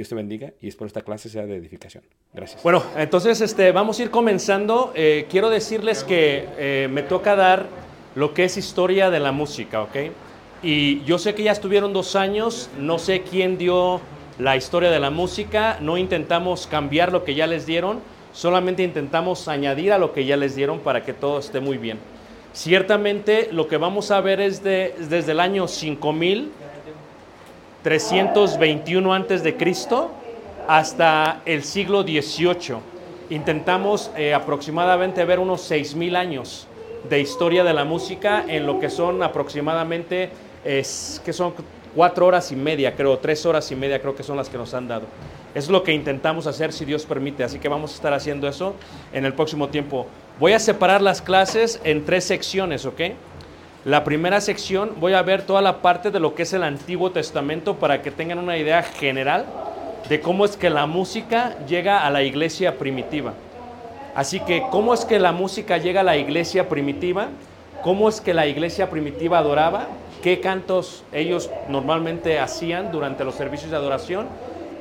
Dios te bendiga y espero esta clase sea de edificación. Gracias. Bueno, entonces este, vamos a ir comenzando. Eh, quiero decirles que eh, me toca dar lo que es historia de la música, ¿ok? Y yo sé que ya estuvieron dos años, no sé quién dio la historia de la música, no intentamos cambiar lo que ya les dieron, solamente intentamos añadir a lo que ya les dieron para que todo esté muy bien. Ciertamente lo que vamos a ver es, de, es desde el año 5000 321 antes de Cristo hasta el siglo XVIII. Intentamos eh, aproximadamente ver unos 6.000 años de historia de la música en lo que son aproximadamente, es, que son cuatro horas y media, creo, tres horas y media creo que son las que nos han dado. Es lo que intentamos hacer si Dios permite, así que vamos a estar haciendo eso en el próximo tiempo. Voy a separar las clases en tres secciones, ¿ok? La primera sección voy a ver toda la parte de lo que es el Antiguo Testamento para que tengan una idea general de cómo es que la música llega a la iglesia primitiva. Así que, ¿cómo es que la música llega a la iglesia primitiva? ¿Cómo es que la iglesia primitiva adoraba? ¿Qué cantos ellos normalmente hacían durante los servicios de adoración?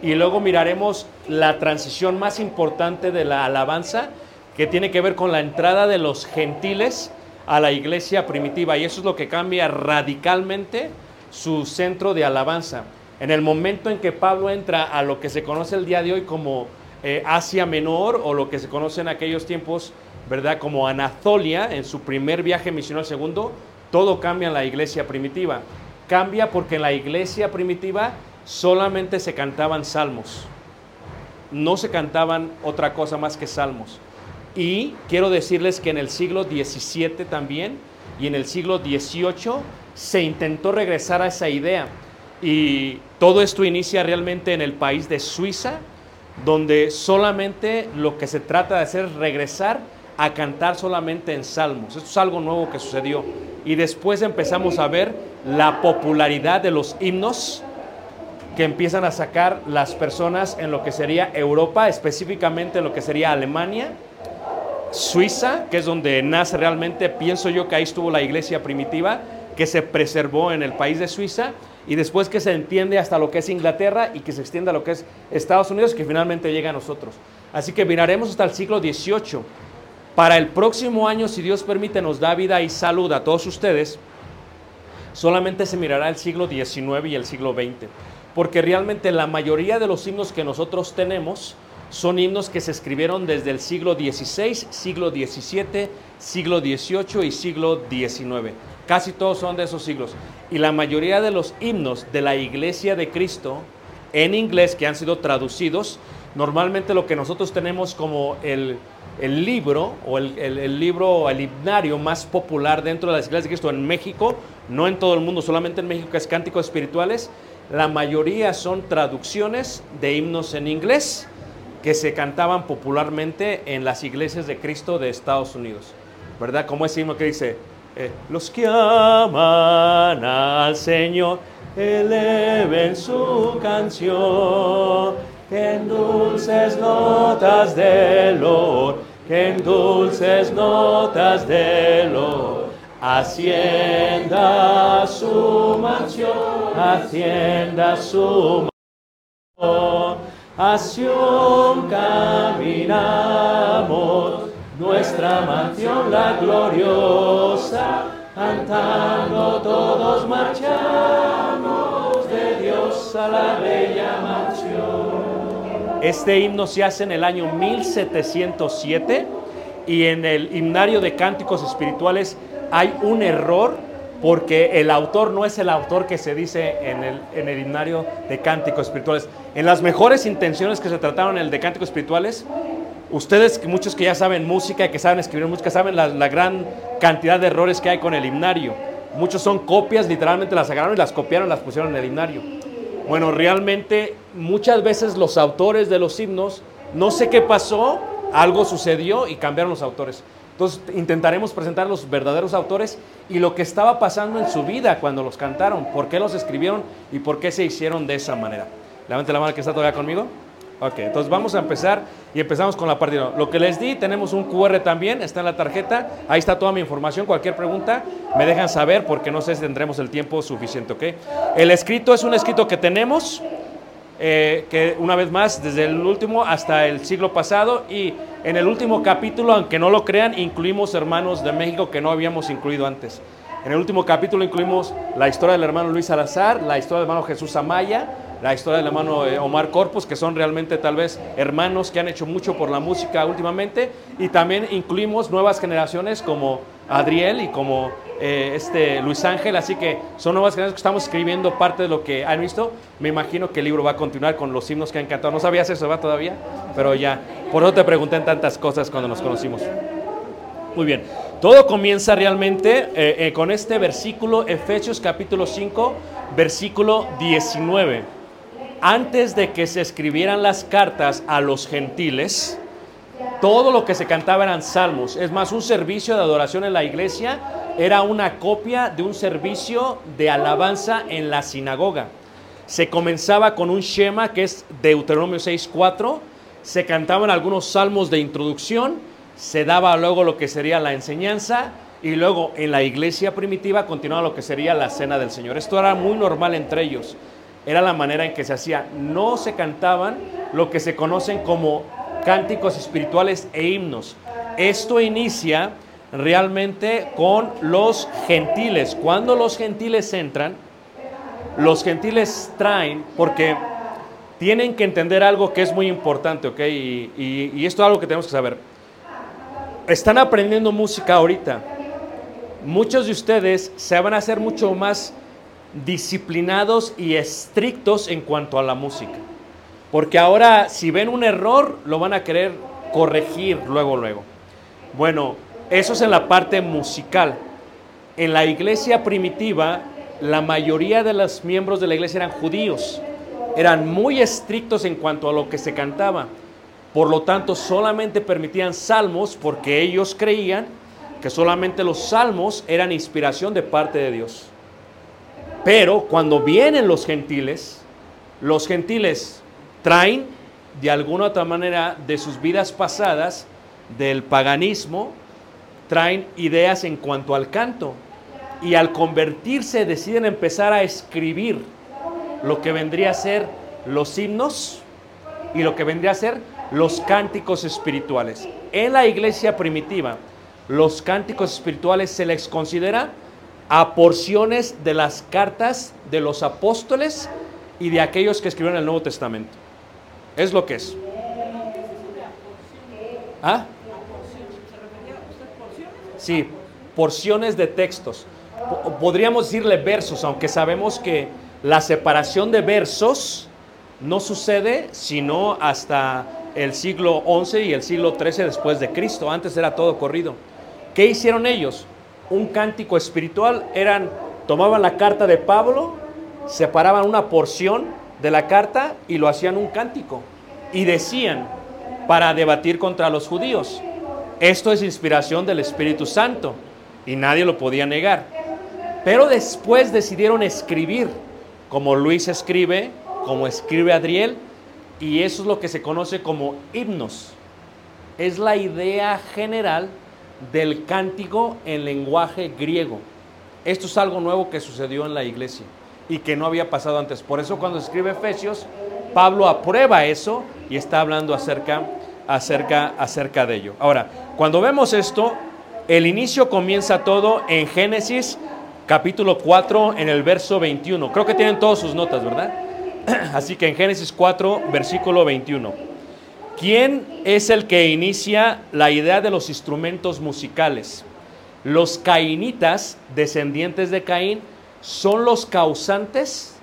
Y luego miraremos la transición más importante de la alabanza, que tiene que ver con la entrada de los gentiles a la iglesia primitiva y eso es lo que cambia radicalmente su centro de alabanza. En el momento en que Pablo entra a lo que se conoce el día de hoy como eh, Asia Menor o lo que se conoce en aquellos tiempos, ¿verdad? Como Anatolia, en su primer viaje misionero segundo, todo cambia en la iglesia primitiva. Cambia porque en la iglesia primitiva solamente se cantaban salmos. No se cantaban otra cosa más que salmos. Y quiero decirles que en el siglo XVII también y en el siglo XVIII se intentó regresar a esa idea. Y todo esto inicia realmente en el país de Suiza, donde solamente lo que se trata de hacer es regresar a cantar solamente en salmos. Esto es algo nuevo que sucedió. Y después empezamos a ver la popularidad de los himnos que empiezan a sacar las personas en lo que sería Europa, específicamente en lo que sería Alemania, Suiza, que es donde nace realmente, pienso yo que ahí estuvo la iglesia primitiva, que se preservó en el país de Suiza, y después que se entiende hasta lo que es Inglaterra y que se extiende a lo que es Estados Unidos, que finalmente llega a nosotros. Así que miraremos hasta el siglo XVIII. Para el próximo año, si Dios permite, nos da vida y salud a todos ustedes, solamente se mirará el siglo XIX y el siglo XX, porque realmente la mayoría de los himnos que nosotros tenemos son himnos que se escribieron desde el siglo XVI, siglo XVII, siglo XVIII y siglo XIX. Casi todos son de esos siglos. Y la mayoría de los himnos de la Iglesia de Cristo en inglés que han sido traducidos, normalmente lo que nosotros tenemos como el, libro o el, el- el libro, el himnario más popular dentro de las iglesias de Cristo en México, no en todo el mundo, solamente en México, es Cánticos Espirituales, la mayoría son traducciones de himnos en inglés que se cantaban popularmente en las iglesias de Cristo de Estados Unidos. ¿Verdad? Como ese himno que dice, eh, los que aman al Señor, eleven su canción, en dulces notas de lor, que en dulces notas de lor, hacienda su mansión, hacienda su Hacia caminamos, nuestra mansión la gloriosa, cantando todos marchamos de Dios a la bella mansión. Este himno se hace en el año 1707 y en el himnario de cánticos espirituales hay un error porque el autor no es el autor que se dice en el, en el himnario de cánticos espirituales. En las mejores intenciones que se trataron en el de cánticos espirituales, ustedes, muchos que ya saben música y que saben escribir música, saben la, la gran cantidad de errores que hay con el himnario. Muchos son copias, literalmente las agarraron y las copiaron las pusieron en el himnario. Bueno, realmente muchas veces los autores de los himnos, no sé qué pasó, algo sucedió y cambiaron los autores. Entonces intentaremos presentar los verdaderos autores y lo que estaba pasando en su vida cuando los cantaron, por qué los escribieron y por qué se hicieron de esa manera. Levante la mano que está todavía conmigo. Ok, entonces vamos a empezar y empezamos con la parte. Lo que les di, tenemos un QR también, está en la tarjeta, ahí está toda mi información, cualquier pregunta me dejan saber porque no sé si tendremos el tiempo suficiente, ¿ok? El escrito es un escrito que tenemos, eh, que una vez más, desde el último hasta el siglo pasado y en el último capítulo, aunque no lo crean, incluimos hermanos de México que no habíamos incluido antes. En el último capítulo incluimos la historia del hermano Luis Salazar, la historia del hermano Jesús Amaya, la historia del hermano eh, Omar Corpus, que son realmente tal vez hermanos que han hecho mucho por la música últimamente, y también incluimos nuevas generaciones como Adriel y como eh, este Luis Ángel, así que son nuevas generaciones que estamos escribiendo parte de lo que han visto. Me imagino que el libro va a continuar con los himnos que han cantado. No sabías eso, ¿va todavía? Pero ya, por eso te pregunté en tantas cosas cuando nos conocimos. Muy bien, todo comienza realmente eh, eh, con este versículo, Efesios capítulo 5, versículo 19. Antes de que se escribieran las cartas a los gentiles, todo lo que se cantaba eran salmos. Es más, un servicio de adoración en la iglesia era una copia de un servicio de alabanza en la sinagoga. Se comenzaba con un Shema, que es Deuteronomio 6.4. Se cantaban algunos salmos de introducción. Se daba luego lo que sería la enseñanza. Y luego en la iglesia primitiva continuaba lo que sería la cena del Señor. Esto era muy normal entre ellos. Era la manera en que se hacía. No se cantaban lo que se conocen como cánticos espirituales e himnos. Esto inicia realmente con los gentiles. Cuando los gentiles entran, los gentiles traen, porque tienen que entender algo que es muy importante, ¿ok? Y, esto es algo que tenemos que saber. Están aprendiendo música ahorita. Muchos de ustedes se van a hacer mucho más disciplinados y estrictos en cuanto a la música. Porque ahora, si ven un error, lo van a querer corregir luego, luego. Bueno, eso es en la parte musical. En la iglesia primitiva, la mayoría de los miembros de la iglesia eran judíos. eran muy estrictos en cuanto a lo que se cantaba. Por lo tanto, solamente permitían salmos porque ellos creían que solamente los salmos eran inspiración de parte de Dios. Pero cuando vienen los gentiles, los gentiles traen de alguna otra manera de sus vidas pasadas, del paganismo, traen ideas en cuanto al canto. Y al convertirse deciden empezar a escribir lo que vendría a ser los himnos y lo que vendría a ser los cánticos espirituales. En la iglesia primitiva, los cánticos espirituales se les considera a porciones de las cartas de los apóstoles y de aquellos que escribieron el Nuevo Testamento. Es lo que es. ¿Ah? Sí, porciones de textos. Po- Podríamos decirle versos, aunque sabemos que la separación de versos no sucede sino hasta el siglo XI y el siglo XIII después de Cristo. Antes era todo corrido. ¿Qué hicieron ellos? Un cántico espiritual. Eran, tomaban la carta de Pablo, separaban una porción de la carta y lo hacían un cántico. Y decían, para debatir contra los judíos, esto es inspiración del Espíritu Santo. Y nadie lo podía negar. Pero después decidieron escribir, como Luis escribe, como escribe Adriel, y eso es lo que se conoce como himnos. Es la idea general del cántico en lenguaje griego. Esto es algo nuevo que sucedió en la iglesia y que no había pasado antes. Por eso cuando escribe Efesios, Pablo aprueba eso y está hablando acerca, acerca, acerca de ello. Ahora, cuando vemos esto, el inicio comienza todo en Génesis capítulo 4 en el verso 21. Creo que tienen todas sus notas, ¿verdad? Así que en Génesis 4, versículo 21. ¿Quién es el que inicia la idea de los instrumentos musicales? Los cainitas, descendientes de Caín, son los causantes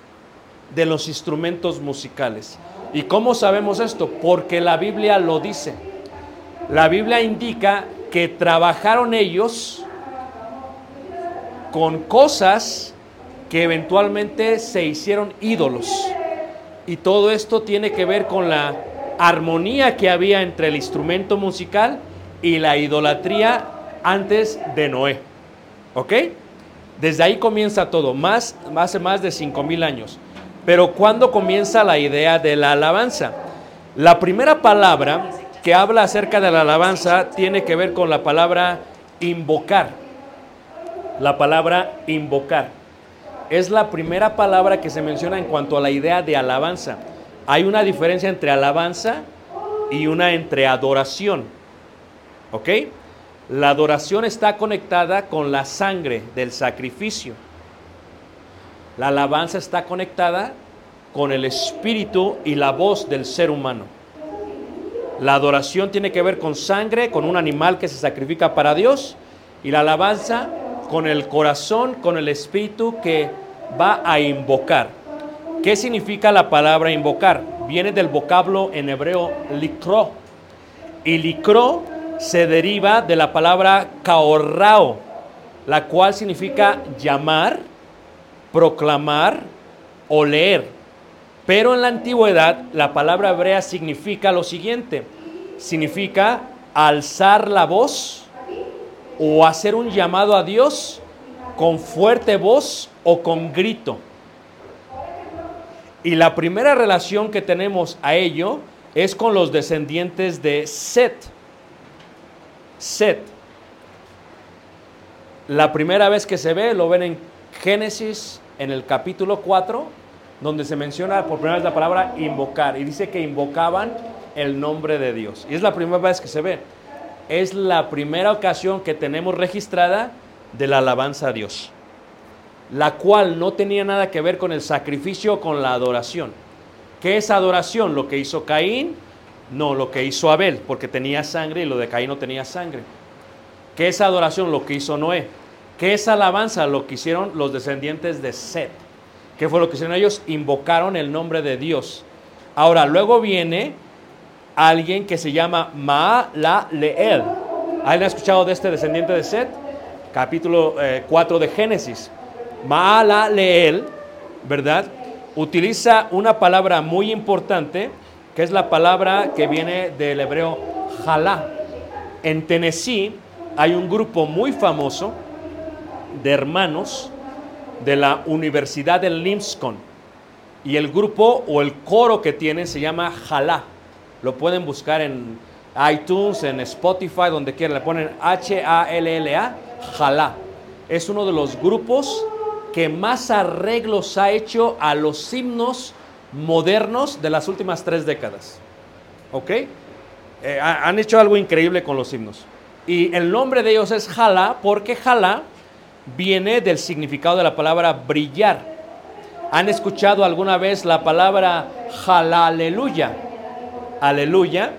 de los instrumentos musicales. ¿Y cómo sabemos esto? Porque la Biblia lo dice. La Biblia indica que trabajaron ellos con cosas que eventualmente se hicieron ídolos. Y todo esto tiene que ver con la armonía que había entre el instrumento musical y la idolatría antes de Noé. ¿Ok? Desde ahí comienza todo, más, hace más de 5.000 años. Pero ¿cuándo comienza la idea de la alabanza? La primera palabra que habla acerca de la alabanza tiene que ver con la palabra invocar. La palabra invocar. Es la primera palabra que se menciona en cuanto a la idea de alabanza. Hay una diferencia entre alabanza y una entre adoración. ¿Ok? La adoración está conectada con la sangre del sacrificio. La alabanza está conectada con el espíritu y la voz del ser humano. La adoración tiene que ver con sangre, con un animal que se sacrifica para Dios. Y la alabanza con el corazón, con el espíritu que va a invocar. ¿Qué significa la palabra invocar? Viene del vocablo en hebreo likro. Y likro se deriva de la palabra kaorrao, la cual significa llamar, proclamar o leer. Pero en la antigüedad la palabra hebrea significa lo siguiente, significa alzar la voz o hacer un llamado a Dios con fuerte voz o con grito. Y la primera relación que tenemos a ello es con los descendientes de Set. Set. La primera vez que se ve lo ven en Génesis en el capítulo 4, donde se menciona por primera vez la palabra invocar. Y dice que invocaban el nombre de Dios. Y es la primera vez que se ve. Es la primera ocasión que tenemos registrada de la alabanza a Dios. La cual no tenía nada que ver con el sacrificio o con la adoración. ¿Qué es adoración? Lo que hizo Caín, no, lo que hizo Abel, porque tenía sangre y lo de Caín no tenía sangre. ¿Qué es adoración? Lo que hizo Noé. ¿Qué es alabanza? Lo que hicieron los descendientes de Set. ¿Qué fue lo que hicieron ellos? Invocaron el nombre de Dios. Ahora, luego viene alguien que se llama Maalaleel. ¿Alguien ha escuchado de este descendiente de Set? Capítulo eh, 4 de Génesis. Maalaleel, ¿verdad? utiliza una palabra muy importante, que es la palabra que viene del hebreo jalá. En Tennessee hay un grupo muy famoso de hermanos de la Universidad de Lipscomb. Y el grupo o el coro que tienen se llama Jalá. Lo pueden buscar en iTunes, en Spotify, donde quieran. Le ponen H-A-L-L-A, Jalá. Es uno de los grupos que más arreglos ha hecho a los himnos modernos de las últimas tres décadas. ¿Ok? Eh, ha- han hecho algo increíble con los himnos. Y el nombre de ellos es Jalá, porque Jalá viene del significado de la palabra brillar. ¿Han escuchado alguna vez la palabra aleluya? Aleluya.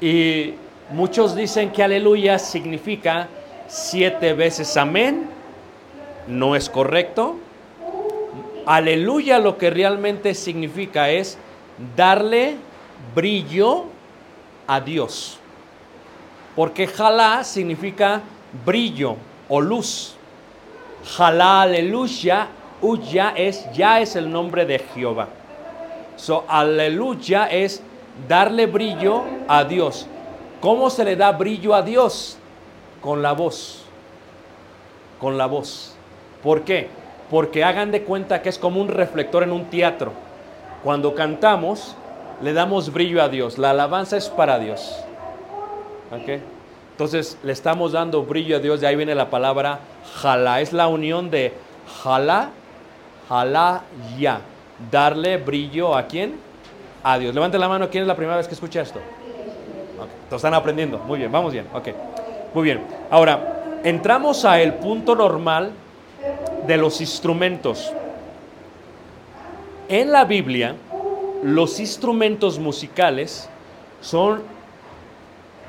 Y muchos dicen que aleluya significa siete veces amén. No es correcto. Aleluya lo que realmente significa es darle brillo a Dios. Porque jalá significa brillo o luz. Jalá aleluya, uya es ya es el nombre de Jehová. So aleluya es darle brillo a Dios. ¿Cómo se le da brillo a Dios? Con la voz. Con la voz. ¿Por qué? Porque hagan de cuenta que es como un reflector en un teatro. Cuando cantamos, le damos brillo a Dios. La alabanza es para Dios. ¿Ok? Entonces le estamos dando brillo a Dios, de ahí viene la palabra jalá. Es la unión de jalá, jalá, ya. Darle brillo a quién? A Dios. Levante la mano, ¿quién es la primera vez que escucha esto? Ok, Entonces están aprendiendo. Muy bien, vamos bien. Ok. Muy bien. Ahora, entramos a el punto normal de los instrumentos. En la Biblia, los instrumentos musicales son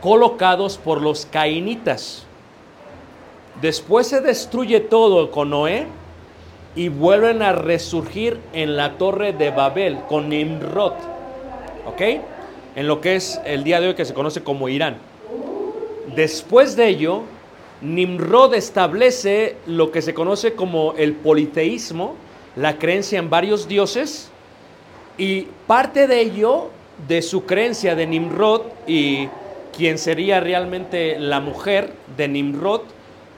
colocados por los cainitas. Después se destruye todo con Noé y vuelven a resurgir en la torre de Babel con Nimrod. ¿Ok? En lo que es el día de hoy que se conoce como Irán. Después de ello, Nimrod establece lo que se conoce como el politeísmo, la creencia en varios dioses, y parte de ello, de su creencia de Nimrod y quien sería realmente la mujer de Nimrod,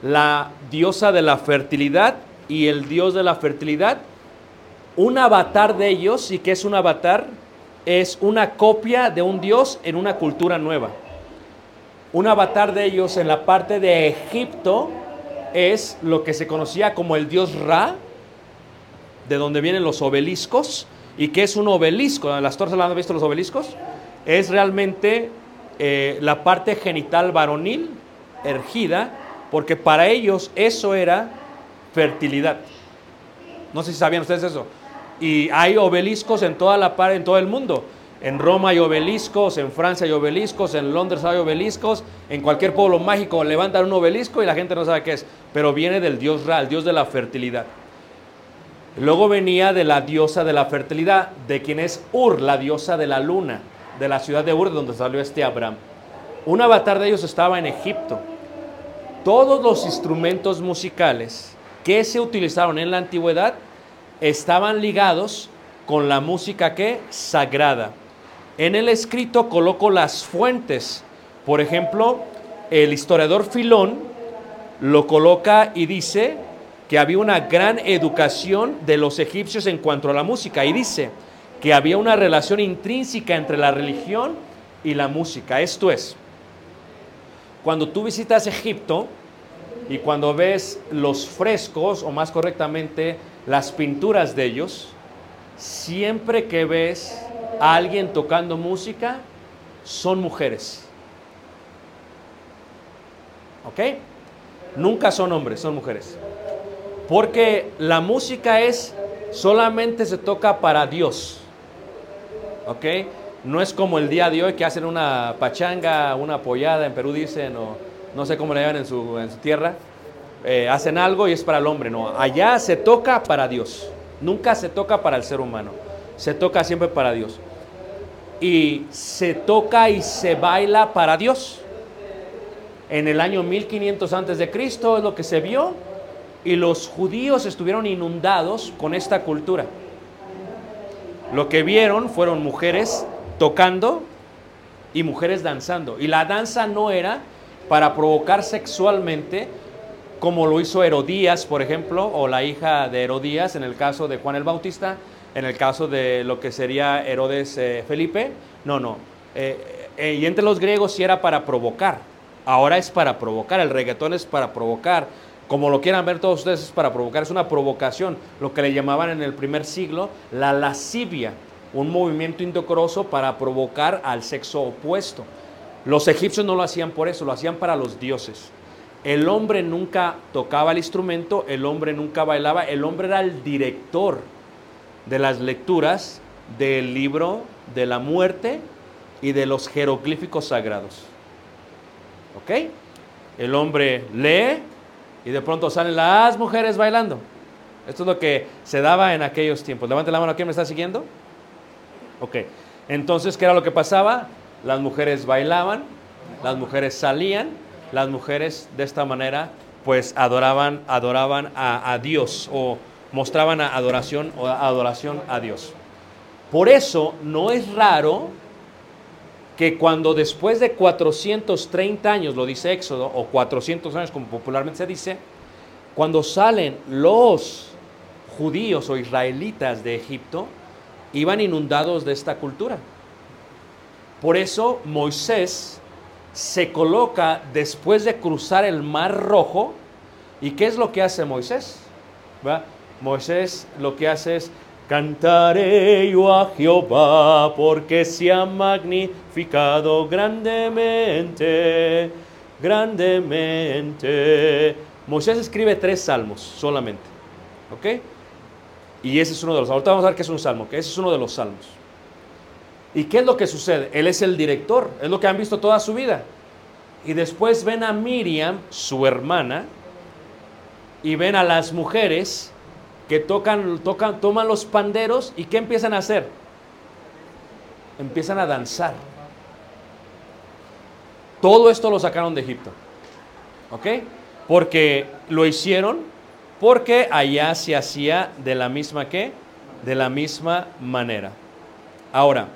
la diosa de la fertilidad y el dios de la fertilidad, un avatar de ellos, y que es un avatar, es una copia de un dios en una cultura nueva. Un avatar de ellos en la parte de Egipto es lo que se conocía como el dios Ra, de donde vienen los obeliscos. ¿Y qué es un obelisco? ¿Las torres han visto los obeliscos? Es realmente eh, la parte genital varonil ergida, porque para ellos eso era fertilidad. No sé si sabían ustedes eso. Y hay obeliscos en toda la par- en todo el mundo. En Roma hay obeliscos, en Francia hay obeliscos, en Londres hay obeliscos, en cualquier pueblo mágico levantan un obelisco y la gente no sabe qué es, pero viene del dios Ra, el dios de la fertilidad. Luego venía de la diosa de la fertilidad, de quien es Ur, la diosa de la luna, de la ciudad de Ur, de donde salió este Abraham. Un avatar de ellos estaba en Egipto. Todos los instrumentos musicales que se utilizaron en la antigüedad estaban ligados con la música que sagrada. En el escrito coloco las fuentes. Por ejemplo, el historiador Filón lo coloca y dice que había una gran educación de los egipcios en cuanto a la música y dice que había una relación intrínseca entre la religión y la música. Esto es, cuando tú visitas Egipto y cuando ves los frescos, o más correctamente, las pinturas de ellos, siempre que ves alguien tocando música, son mujeres. ¿Ok? Nunca son hombres, son mujeres. Porque la música es, solamente se toca para Dios. ¿Ok? No es como el día de hoy que hacen una pachanga, una apoyada, en Perú dicen, o no sé cómo le llaman en su, en su tierra. Eh, hacen algo y es para el hombre, no. Allá se toca para Dios. Nunca se toca para el ser humano. Se toca siempre para Dios. Y se toca y se baila para Dios. En el año 1500 antes de Cristo es lo que se vio y los judíos estuvieron inundados con esta cultura. Lo que vieron fueron mujeres tocando y mujeres danzando. Y la danza no era para provocar sexualmente, como lo hizo Herodías, por ejemplo, o la hija de Herodías en el caso de Juan el Bautista, en el caso de lo que sería Herodes eh, Felipe. No, no. Eh, eh, y entre los griegos sí era para provocar. Ahora es para provocar. El reggaetón es para provocar. Como lo quieran ver todos ustedes, es para provocar. Es una provocación. Lo que le llamaban en el primer siglo la lascivia. Un movimiento indecoroso para provocar al sexo opuesto. Los egipcios no lo hacían por eso, lo hacían para los dioses. El hombre nunca tocaba el instrumento, el hombre nunca bailaba, el hombre era el director de las lecturas del libro de la muerte y de los jeroglíficos sagrados. ¿Ok? El hombre lee y de pronto salen las mujeres bailando. Esto es lo que se daba en aquellos tiempos. Levante la mano, ¿quién me está siguiendo? Ok. Entonces, ¿qué era lo que pasaba? Las mujeres bailaban, las mujeres salían, las mujeres de esta manera pues adoraban, adoraban a, a Dios o mostraban adoración o adoración a Dios. Por eso no es raro que cuando después de 430 años, lo dice Éxodo, o 400 años como popularmente se dice, cuando salen los judíos o israelitas de Egipto, iban inundados de esta cultura. Por eso Moisés se coloca después de cruzar el mar rojo. ¿Y qué es lo que hace Moisés? ¿Va? Moisés lo que hace es, cantaré yo a Jehová porque se ha magnificado grandemente, grandemente. Moisés escribe tres salmos solamente. ¿Ok? Y ese es uno de los. Ahorita vamos a ver qué es un salmo, que ese es uno de los salmos. ¿Y qué es lo que sucede? Él es el director, es lo que han visto toda su vida. Y después ven a Miriam, su hermana, y ven a las mujeres que tocan, tocan, toman los panderos y ¿qué empiezan a hacer? Empiezan a danzar. Todo esto lo sacaron de Egipto. ¿Ok? Porque lo hicieron porque allá se hacía de la misma que, de la misma manera. Ahora,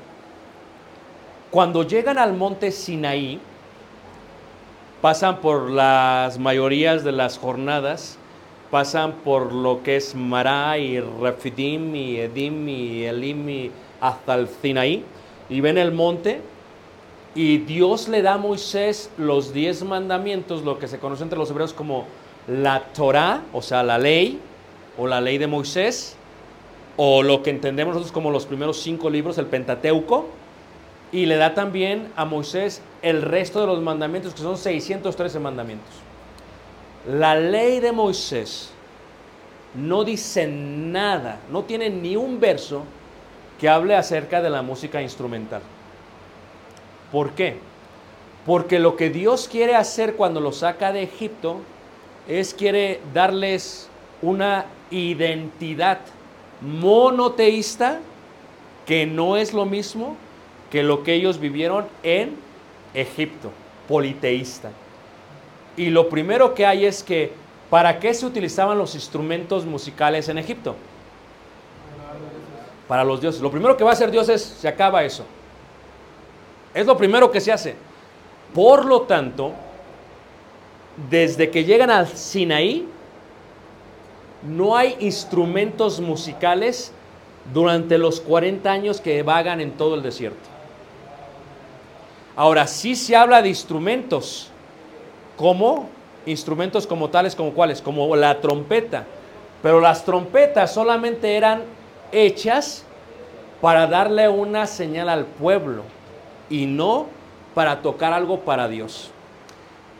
cuando llegan al monte Sinaí, pasan por las mayorías de las jornadas, pasan por lo que es Mará y Refidim y Edim y Elim y hasta el Sinaí, y ven el monte, y Dios le da a Moisés los diez mandamientos, lo que se conoce entre los hebreos como la Torah, o sea, la ley, o la ley de Moisés, o lo que entendemos nosotros como los primeros cinco libros, el Pentateuco, y le da también a Moisés el resto de los mandamientos, que son 613 mandamientos. La ley de Moisés no dice nada, no tiene ni un verso que hable acerca de la música instrumental. ¿Por qué? Porque lo que Dios quiere hacer cuando lo saca de Egipto es quiere darles una identidad monoteísta que no es lo mismo que lo que ellos vivieron en Egipto, politeísta. Y lo primero que hay es que, ¿para qué se utilizaban los instrumentos musicales en Egipto? Para los dioses. Lo primero que va a hacer Dios es, se acaba eso. Es lo primero que se hace. Por lo tanto, desde que llegan al Sinaí, no hay instrumentos musicales durante los 40 años que vagan en todo el desierto. Ahora, sí se habla de instrumentos, como instrumentos como tales, como cuáles, como la trompeta. Pero las trompetas solamente eran hechas para darle una señal al pueblo y no para tocar algo para Dios.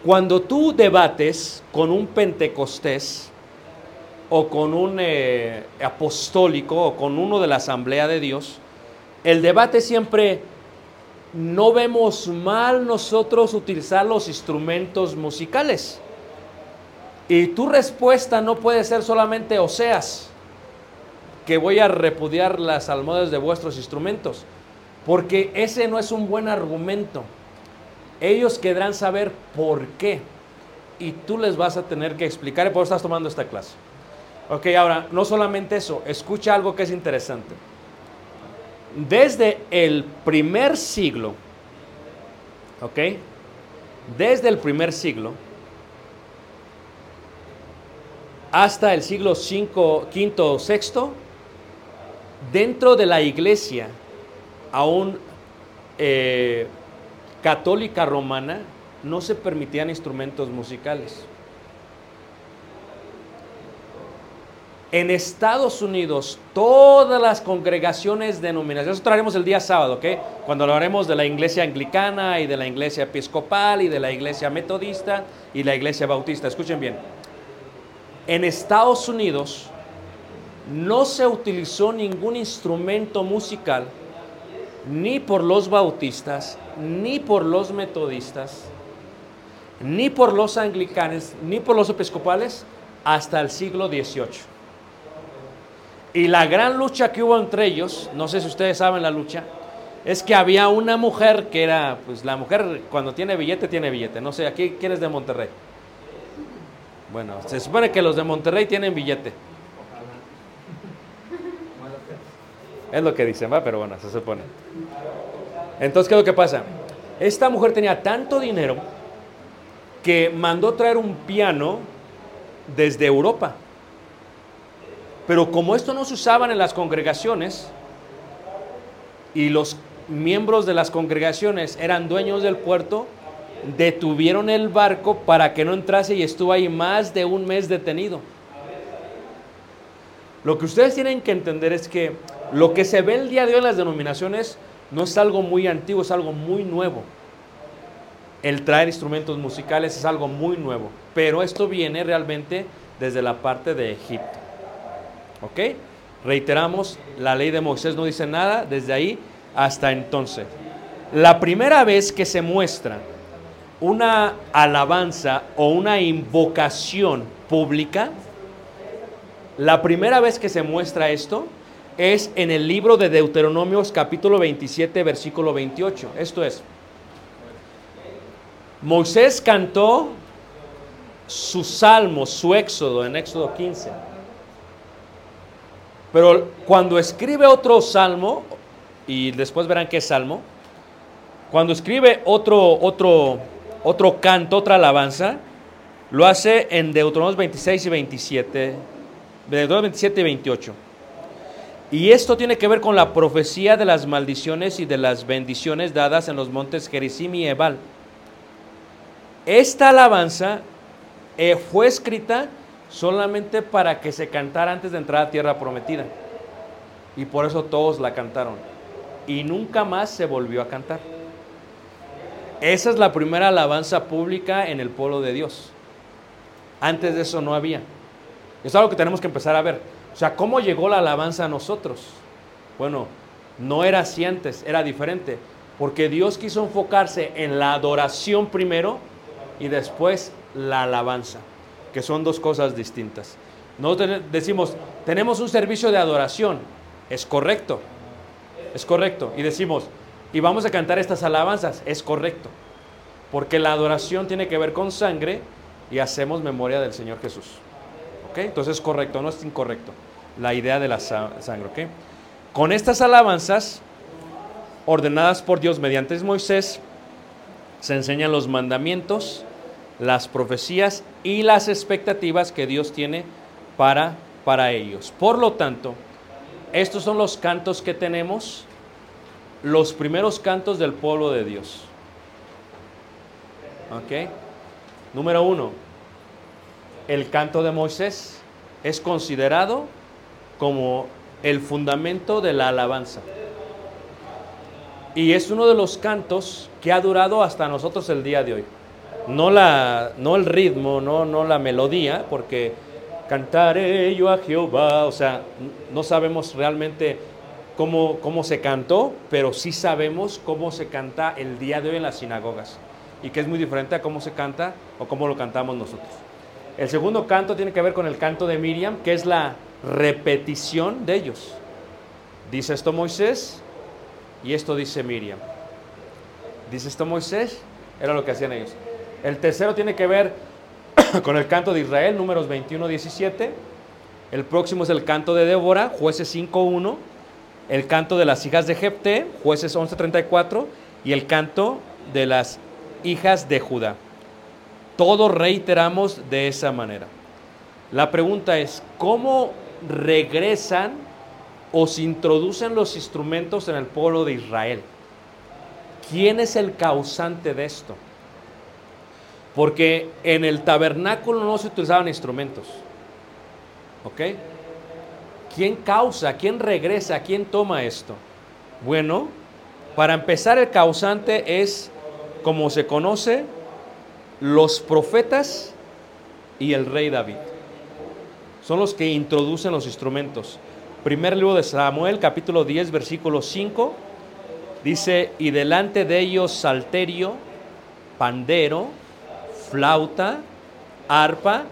Cuando tú debates con un pentecostés o con un eh, apostólico o con uno de la asamblea de Dios, el debate siempre no vemos mal nosotros utilizar los instrumentos musicales. Y tu respuesta no puede ser solamente Oseas, que voy a repudiar las almohadas de vuestros instrumentos, porque ese no es un buen argumento. Ellos querrán saber por qué. Y tú les vas a tener que explicar, por eso estás tomando esta clase. Ok, ahora, no solamente eso, escucha algo que es interesante. Desde el primer siglo, ¿ok? Desde el primer siglo hasta el siglo V, V o VI, dentro de la iglesia, aún eh, católica romana, no se permitían instrumentos musicales. En Estados Unidos, todas las congregaciones denominacionales, eso traeremos el día sábado, ¿ok? Cuando hablaremos de la iglesia anglicana y de la iglesia episcopal y de la iglesia metodista y la iglesia bautista. Escuchen bien. En Estados Unidos no se utilizó ningún instrumento musical ni por los bautistas, ni por los metodistas, ni por los anglicanes, ni por los episcopales hasta el siglo XVIII. Y la gran lucha que hubo entre ellos, no sé si ustedes saben la lucha, es que había una mujer que era, pues la mujer cuando tiene billete, tiene billete. No sé, aquí, ¿quién es de Monterrey? Bueno, se supone que los de Monterrey tienen billete. Es lo que dicen, va, pero bueno, se supone. Entonces, ¿qué es lo que pasa? Esta mujer tenía tanto dinero que mandó traer un piano desde Europa. Pero como esto no se usaban en las congregaciones y los miembros de las congregaciones eran dueños del puerto, detuvieron el barco para que no entrase y estuvo ahí más de un mes detenido. Lo que ustedes tienen que entender es que lo que se ve el día de hoy en las denominaciones no es algo muy antiguo, es algo muy nuevo. El traer instrumentos musicales es algo muy nuevo, pero esto viene realmente desde la parte de Egipto. ¿Ok? Reiteramos, la ley de Moisés no dice nada desde ahí hasta entonces. La primera vez que se muestra una alabanza o una invocación pública, la primera vez que se muestra esto es en el libro de Deuteronomios capítulo 27 versículo 28. Esto es, Moisés cantó su salmo, su éxodo en Éxodo 15. Pero cuando escribe otro salmo, y después verán qué salmo, cuando escribe otro, otro, otro canto, otra alabanza, lo hace en Deuteronomios 26 y 27, Deuteronomios 27 y 28. Y esto tiene que ver con la profecía de las maldiciones y de las bendiciones dadas en los montes Gerizim y Ebal. Esta alabanza eh, fue escrita solamente para que se cantara antes de entrar a tierra prometida. Y por eso todos la cantaron. Y nunca más se volvió a cantar. Esa es la primera alabanza pública en el pueblo de Dios. Antes de eso no había. Es algo que tenemos que empezar a ver. O sea, ¿cómo llegó la alabanza a nosotros? Bueno, no era así antes, era diferente. Porque Dios quiso enfocarse en la adoración primero y después la alabanza, que son dos cosas distintas. No decimos, tenemos un servicio de adoración, es correcto, es correcto. Y decimos, y vamos a cantar estas alabanzas, es correcto. Porque la adoración tiene que ver con sangre y hacemos memoria del Señor Jesús. Entonces es correcto, no es incorrecto la idea de la sangre. ¿ok? Con estas alabanzas, ordenadas por Dios mediante Moisés, se enseñan los mandamientos, las profecías y las expectativas que Dios tiene para, para ellos. Por lo tanto, estos son los cantos que tenemos, los primeros cantos del pueblo de Dios. Número uno, el canto de Moisés es considerado como el fundamento de la alabanza. Y es uno de los cantos que ha durado hasta nosotros el día de hoy. No, la, no el ritmo, no, no la melodía, porque cantaré yo a Jehová, o sea, no sabemos realmente cómo, cómo se cantó, pero sí sabemos cómo se canta el día de hoy en las sinagogas. Y que es muy diferente a cómo se canta o cómo lo cantamos nosotros. El segundo canto tiene que ver con el canto de Miriam, que es la repetición de ellos. Dice esto Moisés y esto dice Miriam. Dice esto Moisés, era lo que hacían ellos. El tercero tiene que ver con el canto de Israel, números 21, 17. El próximo es el canto de Débora, jueces 5, 1. el canto de las hijas de Jepté, jueces 11:34, y el canto de las hijas de Judá. Todos reiteramos de esa manera. La pregunta es, ¿cómo regresan o se introducen los instrumentos en el pueblo de Israel? ¿Quién es el causante de esto? Porque en el tabernáculo no se utilizaban instrumentos. ¿Ok? ¿Quién causa? ¿Quién regresa? ¿Quién toma esto? Bueno, para empezar el causante es, como se conoce, los profetas y el rey David. Son los que introducen los instrumentos. Primer libro de Samuel, capítulo 10, versículo 5, dice, y delante de ellos salterio, pandero, flauta, arpa,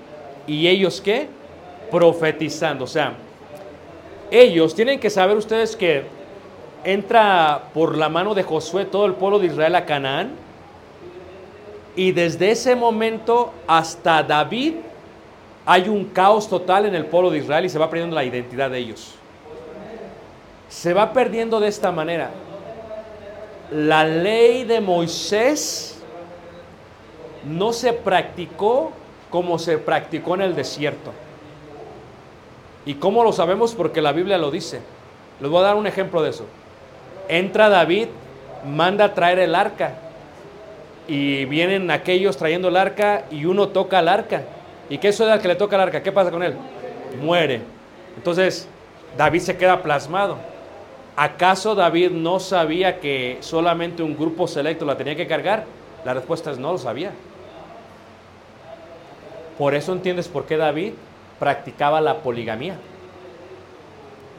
y ellos qué? Profetizando. O sea, ellos tienen que saber ustedes que entra por la mano de Josué todo el pueblo de Israel a Canaán. Y desde ese momento hasta David hay un caos total en el pueblo de Israel y se va perdiendo la identidad de ellos. Se va perdiendo de esta manera. La ley de Moisés no se practicó como se practicó en el desierto. ¿Y cómo lo sabemos? Porque la Biblia lo dice. Les voy a dar un ejemplo de eso. Entra David, manda a traer el arca. Y vienen aquellos trayendo el arca y uno toca el arca. ¿Y qué es el que le toca el arca? ¿Qué pasa con él? Muere. Entonces, David se queda plasmado. ¿Acaso David no sabía que solamente un grupo selecto la tenía que cargar? La respuesta es no lo sabía. Por eso entiendes por qué David practicaba la poligamía.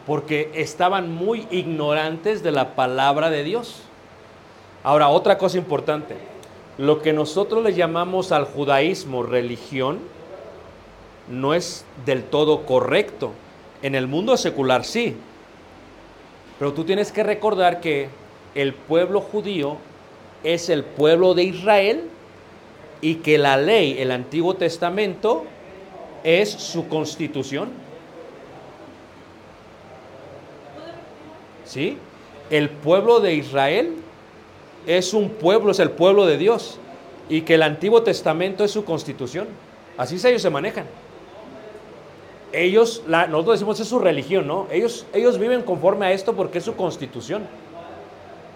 Porque estaban muy ignorantes de la palabra de Dios. Ahora, otra cosa importante. Lo que nosotros le llamamos al judaísmo religión no es del todo correcto. En el mundo secular sí. Pero tú tienes que recordar que el pueblo judío es el pueblo de Israel y que la ley, el Antiguo Testamento, es su constitución. ¿Sí? El pueblo de Israel es un pueblo, es el pueblo de Dios. Y que el Antiguo Testamento es su constitución. Así es, ellos se manejan. Ellos, la, nosotros decimos es su religión, ¿no? Ellos, ellos viven conforme a esto porque es su constitución.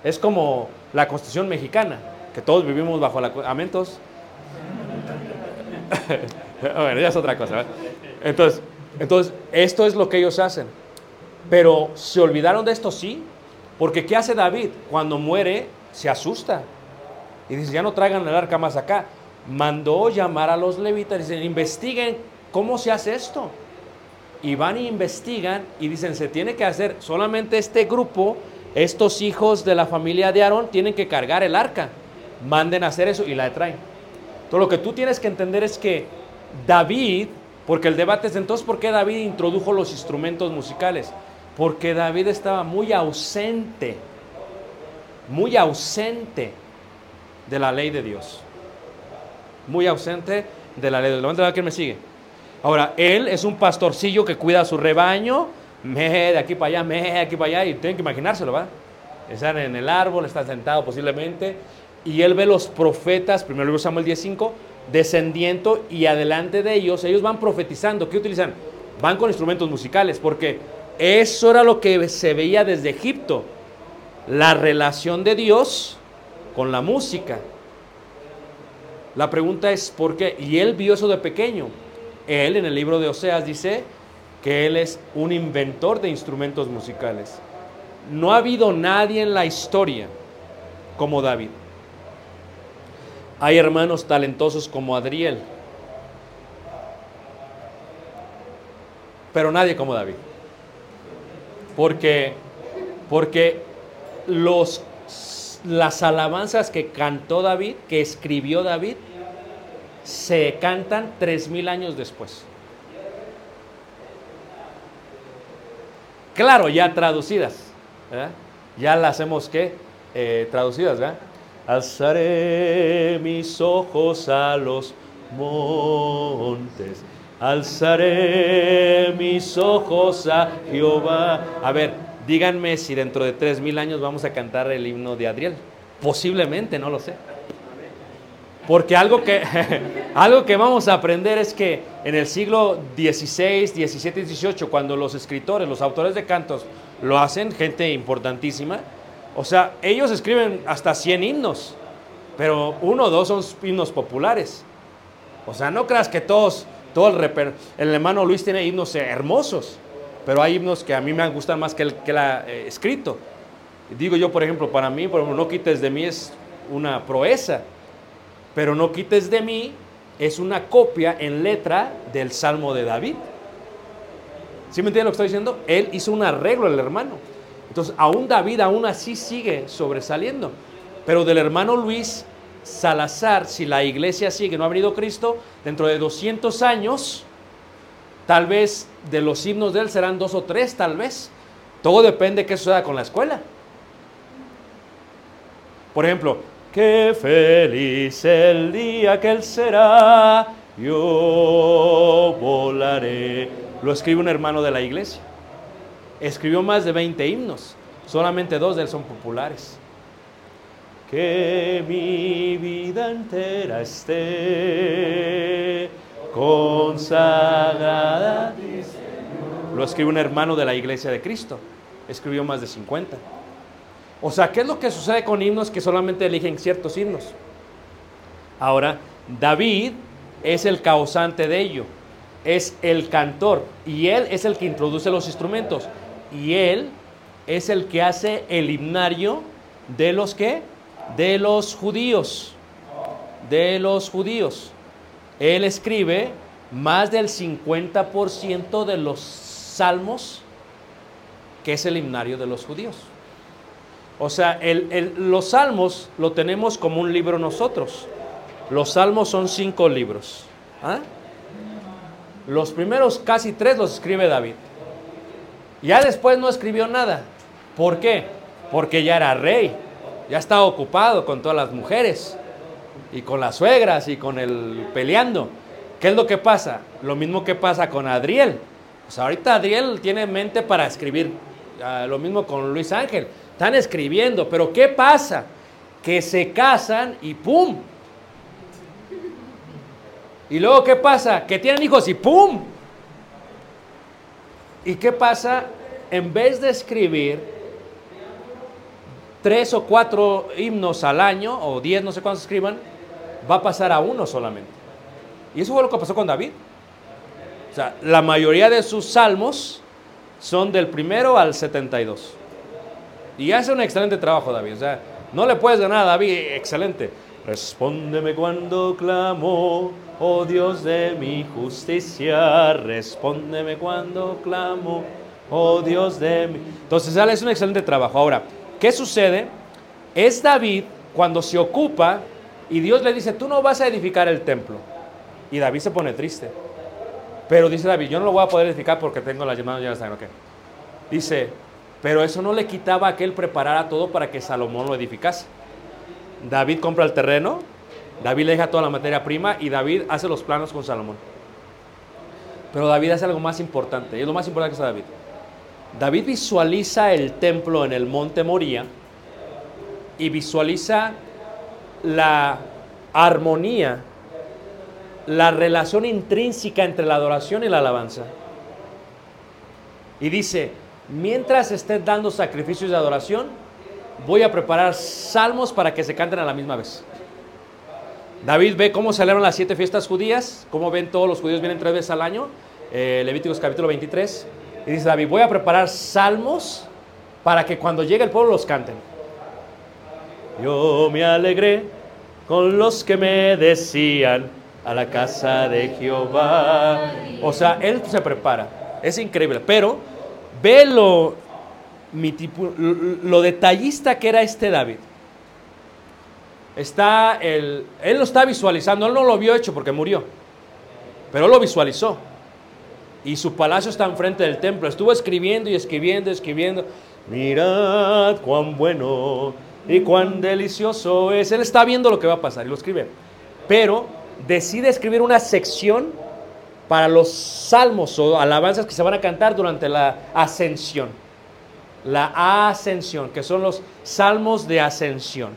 Es como la constitución mexicana, que todos vivimos bajo la... bueno, ya es otra cosa. Entonces, entonces, esto es lo que ellos hacen. Pero se olvidaron de esto, sí. Porque ¿qué hace David? Cuando muere, se asusta. Y dice, ya no traigan el arca más acá. Mandó llamar a los levitas y dicen, investiguen cómo se hace esto. Y van y investigan y dicen, se tiene que hacer solamente este grupo, estos hijos de la familia de Aarón tienen que cargar el arca. Manden a hacer eso y la traen. Todo lo que tú tienes que entender es que David, porque el debate es entonces, ¿por qué David introdujo los instrumentos musicales? Porque David estaba muy ausente, muy ausente de la ley de Dios. Muy ausente de la ley de Dios. Levanta que me sigue. Ahora, él es un pastorcillo que cuida a su rebaño, me de aquí para allá, me de aquí para allá, y tienen que imaginárselo, ¿va? Están en el árbol, está sentado posiblemente, y él ve los profetas, primero libro Samuel 10.5, descendiendo y adelante de ellos, ellos van profetizando. ¿Qué utilizan? Van con instrumentos musicales, porque eso era lo que se veía desde Egipto, la relación de Dios con la música. La pregunta es por qué. Y él vio eso de pequeño. Él en el libro de Oseas dice que él es un inventor de instrumentos musicales. No ha habido nadie en la historia como David. Hay hermanos talentosos como Adriel, pero nadie como David. Porque, porque los, las alabanzas que cantó David, que escribió David, se cantan tres mil años después. Claro, ya traducidas. Ya las hemos que eh, traducidas, ¿verdad? Alzaré mis ojos a los montes. Alzaré mis ojos a Jehová. A ver, díganme si dentro de tres mil años vamos a cantar el himno de Adriel. Posiblemente, no lo sé. Porque algo que, algo que vamos a aprender es que en el siglo XVI, XVII y XVIII, cuando los escritores, los autores de cantos lo hacen, gente importantísima, o sea, ellos escriben hasta 100 himnos, pero uno o dos son himnos populares. O sea, no creas que todos, todo el, reper- el hermano Luis tiene himnos hermosos, pero hay himnos que a mí me gustan más que el que él ha eh, escrito. Digo yo, por ejemplo, para mí, por ejemplo, No quites de mí es una proeza, pero No quites de mí es una copia en letra del Salmo de David. ¿Sí me entiende lo que estoy diciendo? Él hizo un arreglo, el hermano. Entonces, aún David aún así sigue sobresaliendo. Pero del hermano Luis Salazar, si la iglesia sigue, no ha venido Cristo, dentro de 200 años, tal vez de los himnos de él serán dos o tres, tal vez. Todo depende de qué suceda con la escuela. Por ejemplo, qué feliz el día que él será, yo volaré. Lo escribe un hermano de la iglesia. Escribió más de 20 himnos, solamente dos de él son populares. Que mi vida entera esté consagrada. Lo escribe un hermano de la iglesia de Cristo. Escribió más de 50. O sea, ¿qué es lo que sucede con himnos que solamente eligen ciertos himnos? Ahora, David es el causante de ello, es el cantor y él es el que introduce los instrumentos y él es el que hace el himnario de los que de los judíos, de los judíos. Él escribe más del 50% de los salmos que es el himnario de los judíos. O sea, los salmos lo tenemos como un libro nosotros. Los salmos son cinco libros. ¿ah? Los primeros casi tres los escribe David. Ya después no escribió nada. ¿Por qué? Porque ya era rey. Ya estaba ocupado con todas las mujeres. Y con las suegras y con el peleando. ¿Qué es lo que pasa? Lo mismo que pasa con Adriel. Sea, ahorita Adriel tiene mente para escribir. Ah, lo mismo con Luis Ángel. Están escribiendo, pero ¿qué pasa? Que se casan y ¡pum! Y luego ¿qué pasa? Que tienen hijos y ¡pum! ¿Y qué pasa? En vez de escribir tres o cuatro himnos al año, o diez, no sé cuántos escriban, va a pasar a uno solamente. Y eso fue lo que pasó con David. O sea, la mayoría de sus salmos son del primero al 72. Y hace un excelente trabajo David. O sea, no le puedes ganar a David, excelente. Respóndeme cuando clamo, oh Dios de mi justicia. Respóndeme cuando clamo, oh Dios de mi... Entonces, es un excelente trabajo. Ahora, ¿qué sucede? Es David cuando se ocupa y Dios le dice, tú no vas a edificar el templo. Y David se pone triste. Pero dice David, yo no lo voy a poder edificar porque tengo las llamadas ya están, ok. Dice, pero eso no le quitaba a que él preparara todo para que Salomón lo edificase. David compra el terreno, David le deja toda la materia prima y David hace los planos con Salomón. Pero David hace algo más importante, y es lo más importante que hace David. David visualiza el templo en el monte Moría y visualiza la armonía, la relación intrínseca entre la adoración y la alabanza. Y dice, mientras estén dando sacrificios de adoración, voy a preparar salmos para que se canten a la misma vez. David ve cómo celebran las siete fiestas judías, cómo ven todos los judíos vienen tres veces al año, eh, Levíticos capítulo 23, y dice David, voy a preparar salmos para que cuando llegue el pueblo los canten. Yo me alegré con los que me decían a la casa de Jehová. O sea, él se prepara. Es increíble. Pero ve lo, mi tipo- lo, detallista que era este David. Está el, él lo está visualizando. Él no lo vio hecho porque murió. Pero él lo visualizó. Y su palacio está enfrente del templo. Estuvo escribiendo y escribiendo, escribiendo. Mirad cuán bueno y cuán delicioso es. Él está viendo lo que va a pasar y lo escribe. Pero decide escribir una sección para los salmos o alabanzas que se van a cantar durante la ascensión. la ascensión, que son los salmos de ascensión.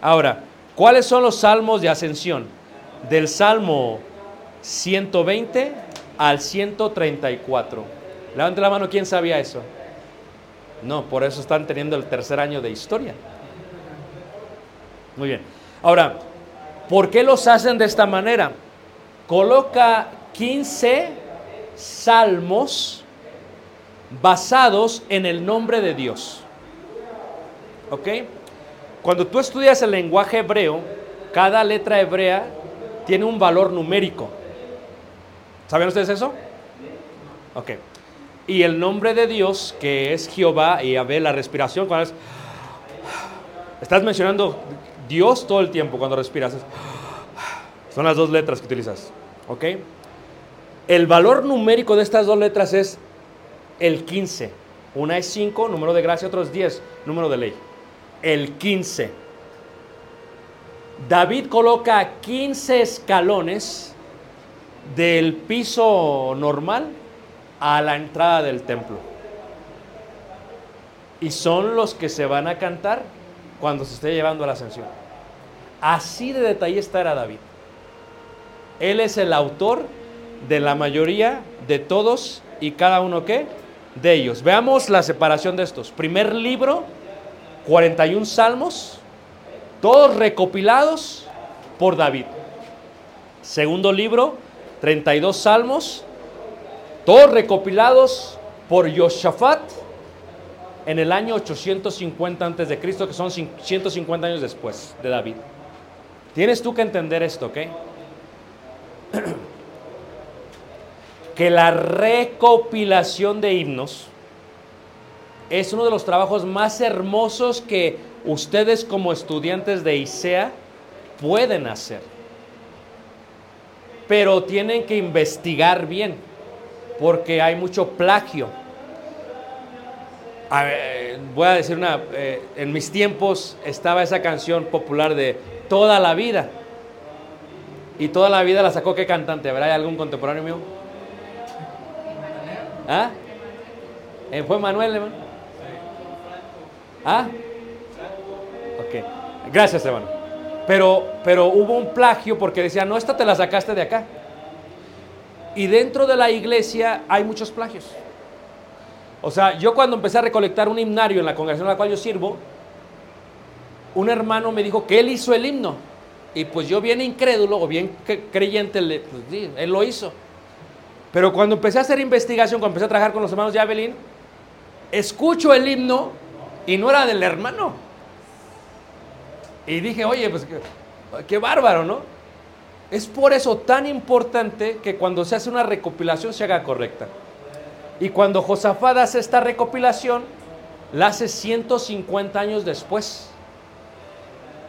Ahora, ¿cuáles son los salmos de ascensión? Del salmo 120 al 134. Levante la mano, ¿quién sabía eso? No, por eso están teniendo el tercer año de historia. Muy bien. Ahora, ¿por qué los hacen de esta manera? Coloca 15 salmos basados en el nombre de Dios. ¿Ok? Cuando tú estudias el lenguaje hebreo, cada letra hebrea tiene un valor numérico. ¿Saben ustedes eso? Ok. Y el nombre de Dios, que es Jehová, y a ver la respiración, cuando es, estás mencionando Dios todo el tiempo cuando respiras. Son las dos letras que utilizas. ¿Ok? El valor numérico de estas dos letras es el 15. Una es 5, número de gracia, otro es 10, número de ley. El 15. David coloca 15 escalones del piso normal a la entrada del templo. Y son los que se van a cantar cuando se esté llevando a la ascensión. Así de detallista era David. Él es el autor de la mayoría de todos y cada uno que de ellos. Veamos la separación de estos. Primer libro, 41 salmos, todos recopilados por David. Segundo libro, 32 salmos, todos recopilados por Yoshafat en el año 850 antes de Cristo, que son 150 años después de David. Tienes tú que entender esto, ¿ok? que la recopilación de himnos es uno de los trabajos más hermosos que ustedes como estudiantes de ISEA pueden hacer. Pero tienen que investigar bien, porque hay mucho plagio. A ver, voy a decir una, eh, en mis tiempos estaba esa canción popular de Toda la vida. Y toda la vida la sacó qué cantante, ¿verdad? ¿Hay algún contemporáneo mío? ¿Ah? Eh, ¿Fue Manuel, hermano? ¿Ah? Ok. Gracias, hermano. Pero, pero hubo un plagio porque decía, no, esta te la sacaste de acá. Y dentro de la iglesia hay muchos plagios. O sea, yo cuando empecé a recolectar un himnario en la congregación a la cual yo sirvo, un hermano me dijo que él hizo el himno. Y pues yo bien incrédulo o bien creyente, pues, él lo hizo. Pero cuando empecé a hacer investigación, cuando empecé a trabajar con los hermanos de Abelín, escucho el himno y no era del hermano. Y dije, oye, pues qué, bárbaro, ¿no? Es por eso tan importante que cuando se hace una recopilación se haga correcta. Y cuando Josafat hace esta recopilación, la hace 150 años después.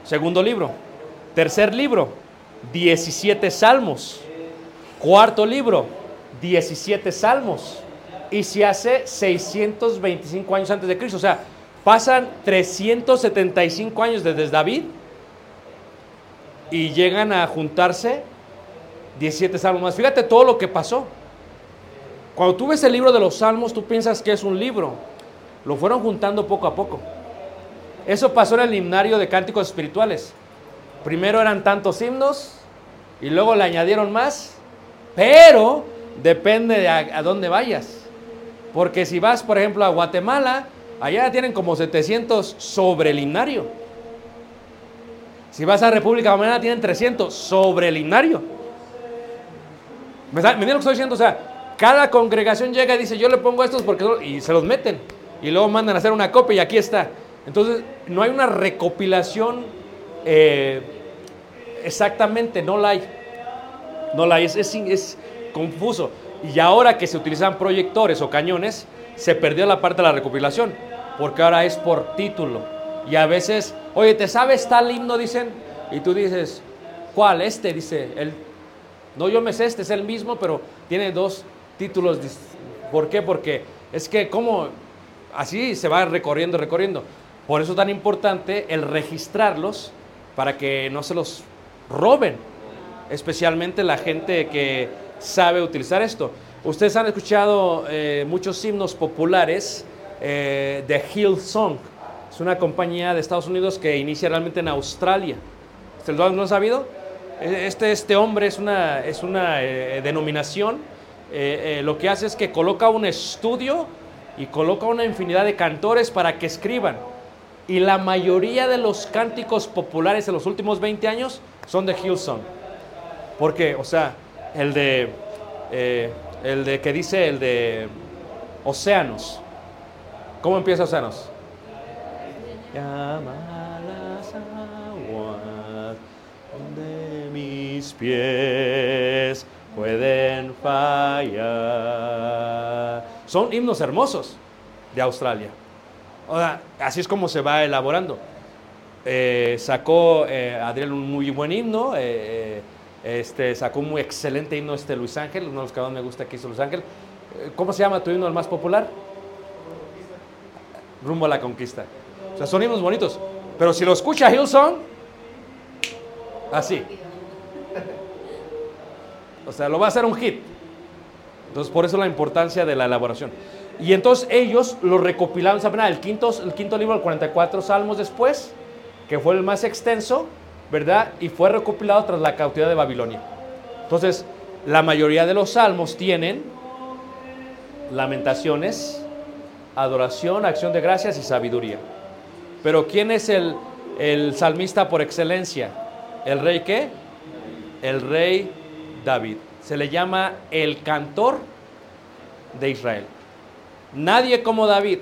Segundo libro. Tercer libro, 17 salmos. Cuarto libro, 17 salmos. Y se hace 625 años antes de Cristo. O sea, pasan 375 años desde David y llegan a juntarse 17 salmos más. Fíjate todo lo que pasó. Cuando tú ves el libro de los salmos, tú piensas que es un libro. Lo fueron juntando poco a poco. Eso pasó en el himnario de cánticos espirituales. Primero eran tantos himnos y luego le añadieron más, pero depende de a, a, dónde vayas. Porque si vas, por ejemplo, a Guatemala, allá tienen como 700 sobre el himnario. Si vas a República Dominicana, tienen 300 sobre el himnario. ¿Me, ¿Me entienden lo que estoy diciendo? O sea, cada congregación llega y dice, yo le pongo estos porque... Y se los meten. Y luego mandan a hacer una copia y aquí está. Entonces, no hay una recopilación eh, exactamente, no la hay. No la hay, es, es, es, confuso. Y ahora que se utilizan proyectores o cañones, se perdió la parte de la recopilación, porque ahora es por título. Y a veces, oye, ¿te sabes tal himno? Dicen, y tú dices, ¿cuál? Este, dice, el, no, yo me sé, este es el mismo, pero tiene dos títulos. ¿Por qué? Porque es que como así se va recorriendo, recorriendo. Por eso es tan importante el registrarlos para que no se los roben, especialmente la gente que sabe utilizar esto. Ustedes han escuchado eh, muchos himnos populares eh, de Hillsong. Es una compañía de Estados Unidos que inicia realmente en Australia. ¿Ustedes lo han sabido? Eh, Este, este hombre es una, es una eh, denominación. eh, eh, lo que hace es que coloca un estudio y coloca una infinidad de cantores para que escriban. Y la mayoría de los cánticos populares de los últimos 20 años son de Hillsong. Porque, o sea, el de, el de que dice el de Océanos. ¿Cómo empieza Océanos? Llama las aguas donde mis pies pueden fallar. Son himnos hermosos de Australia. Sea, así es como se va elaborando. Eh, sacó eh, Adriel un muy buen himno. eh, eh, este, sacó un muy excelente himno este Luis Ángel, uno de los que más me gusta que hizo Luis Ángel. Eh, ¿Cómo se llama tu himno el más popular? Rumbo a la conquista. O sea, son himnos bonitos. Pero si lo escucha Hillsong, así. O sea, lo va a hacer un hit. Entonces, por eso la importancia de la elaboración. Y entonces ellos lo recopilaron, ¿saben? El quinto, el quinto libro, el 44 salmos después, que fue el más extenso, ¿verdad? Y fue recopilado tras la cautividad de Babilonia. Entonces, la mayoría de los salmos tienen lamentaciones, adoración, acción de gracias y sabiduría. Pero ¿quién es el, el salmista por excelencia? ¿El rey qué? El rey David. Se le llama el cantor de Israel. Nadie como David.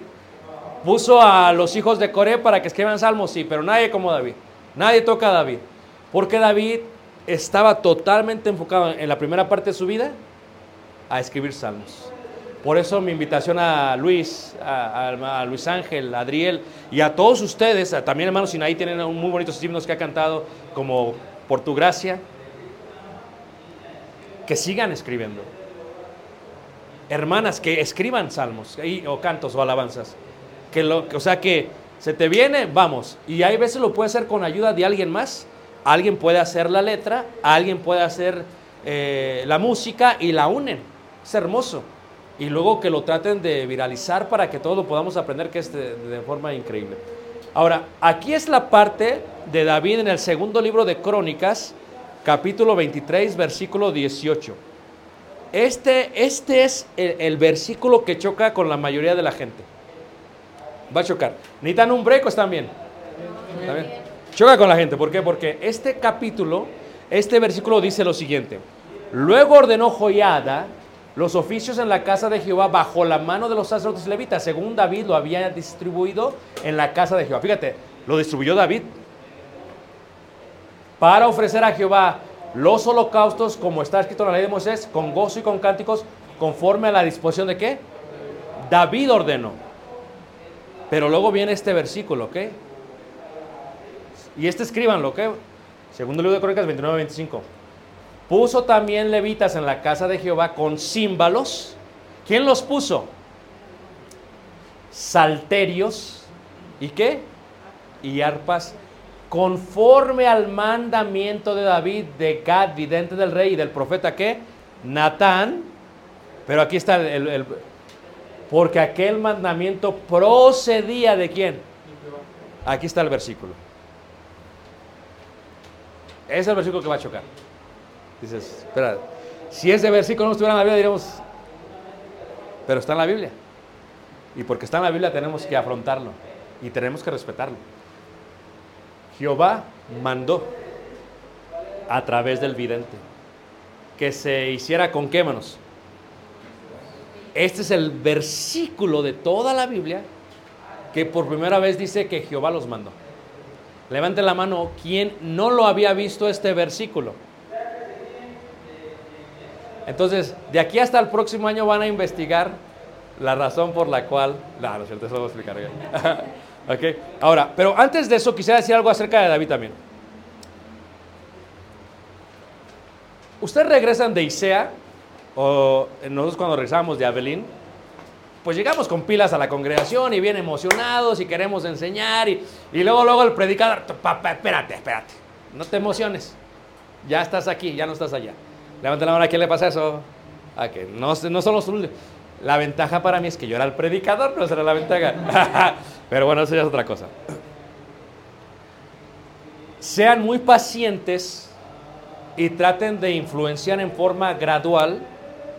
Puso a los hijos de Coré para que escriban salmos, sí, pero nadie como David. Nadie toca a David. Porque David estaba totalmente enfocado en la primera parte de su vida a escribir salmos. Por eso mi invitación a Luis, a, Luis Ángel, a Adriel y a todos ustedes, a- también hermanos Sinaí tienen un muy bonitos himnos que ha cantado como Por tu gracia, que sigan escribiendo. Hermanas, que escriban salmos o cantos o alabanzas. Que lo, o sea que se te viene, vamos. Y hay veces lo puede hacer con ayuda de alguien más. Alguien puede hacer la letra, alguien puede hacer eh, la música y la unen. Es hermoso. Y luego que lo traten de viralizar para que todos lo podamos aprender, que es de, forma increíble. Ahora, aquí es la parte de David en el segundo libro de Crónicas, capítulo 23, versículo 18. Este, este es el versículo que choca con la mayoría de la gente. Va a chocar. ¿Necesitan un break o están bien? Choca con la gente. ¿Por qué? Porque este capítulo, este versículo dice lo siguiente. Luego ordenó Joiada los oficios en la casa de Jehová bajo la mano de los sacerdotes levitas, según David lo había distribuido en la casa de Jehová. Fíjate, lo distribuyó David para ofrecer a Jehová los holocaustos, como está escrito en la ley de Moisés, con gozo y con cánticos, conforme a la disposición de qué? David ordenó. Pero luego viene este versículo, ¿ok? Y este escríbanlo, ¿ok? Segundo libro de Crónicas 29, 25. Puso también levitas en la casa de Jehová con címbalos. ¿Quién los puso? Salterios. ¿Y qué? Y arpas. Conforme al mandamiento de David, de Gad, vidente del rey y del profeta, ¿qué? Natán. Pero aquí está el- porque aquel mandamiento procedía de quién? Aquí está el versículo. Es el versículo que va a chocar. Dices, espera, si ese versículo no estuviera en la Biblia, diríamos, pero está en la Biblia. Y porque está en la Biblia tenemos que afrontarlo y tenemos que respetarlo. Jehová mandó a través del vidente que se hiciera con qué manos. Este es el versículo de toda la Biblia que por primera vez dice que Jehová los mandó. Levante la mano quien no lo había visto este versículo. Entonces, de aquí hasta el próximo año van a investigar la razón por la cual... No, no es cierto, eso lo voy a explicar. ¿ok? Ok, Ahora, pero antes de eso quisiera decir algo acerca de David también. Ustedes regresan de Isea, o nosotros cuando regresamos de Abelín, pues llegamos con pilas a la congregación y bien emocionados y queremos enseñar y, y luego luego el predicador, "Pa- pa- espérate, espérate, no te emociones, ya estás aquí, ya no estás allá. Levanta la mano, ¿a quién le pasa eso? A que no, no son los La ventaja para mí es que yo era el predicador, no será la ventaja. Pero bueno, eso ya es otra cosa. Sean muy pacientes y traten de influenciar en forma gradual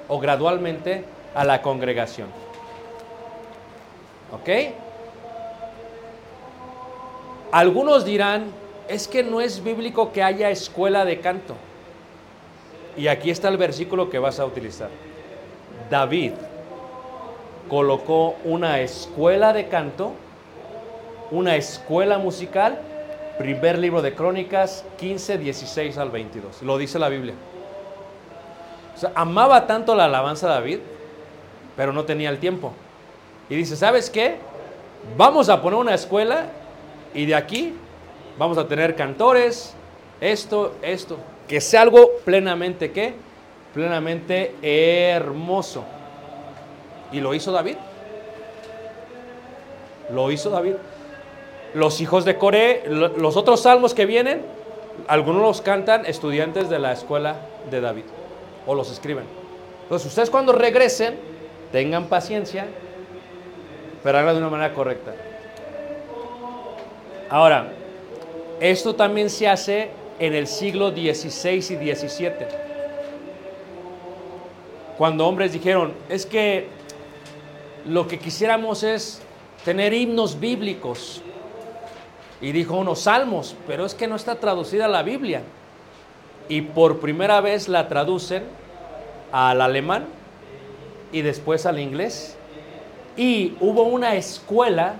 o gradualmente a la congregación. ¿Ok? Algunos dirán, es que no es bíblico que haya escuela de canto. Y aquí está el versículo que vas a utilizar. David colocó una escuela de canto, una escuela musical, primer libro de Crónicas 15, 16 al 22. Lo dice la Biblia. Amaba tanto la alabanza de David, pero no tenía el tiempo. Y dice, ¿sabes qué? Vamos a poner una escuela y de aquí vamos a tener cantores, esto, esto. Que sea algo plenamente, ¿qué? Plenamente hermoso. Y lo hizo David. Lo hizo David. Los hijos de Coré, lo- los otros salmos que vienen, algunos los cantan estudiantes de la escuela de David. O los escriben. Entonces, ustedes cuando regresen, tengan paciencia, pero háganlo de una manera correcta. Ahora, esto también se hace en el siglo XVI y XVII. Cuando hombres dijeron, es que lo que quisiéramos es tener himnos bíblicos. Y dijo unos salmos, pero es que no está traducida la Biblia. Y por primera vez la traducen al alemán y después al inglés. Y hubo una escuela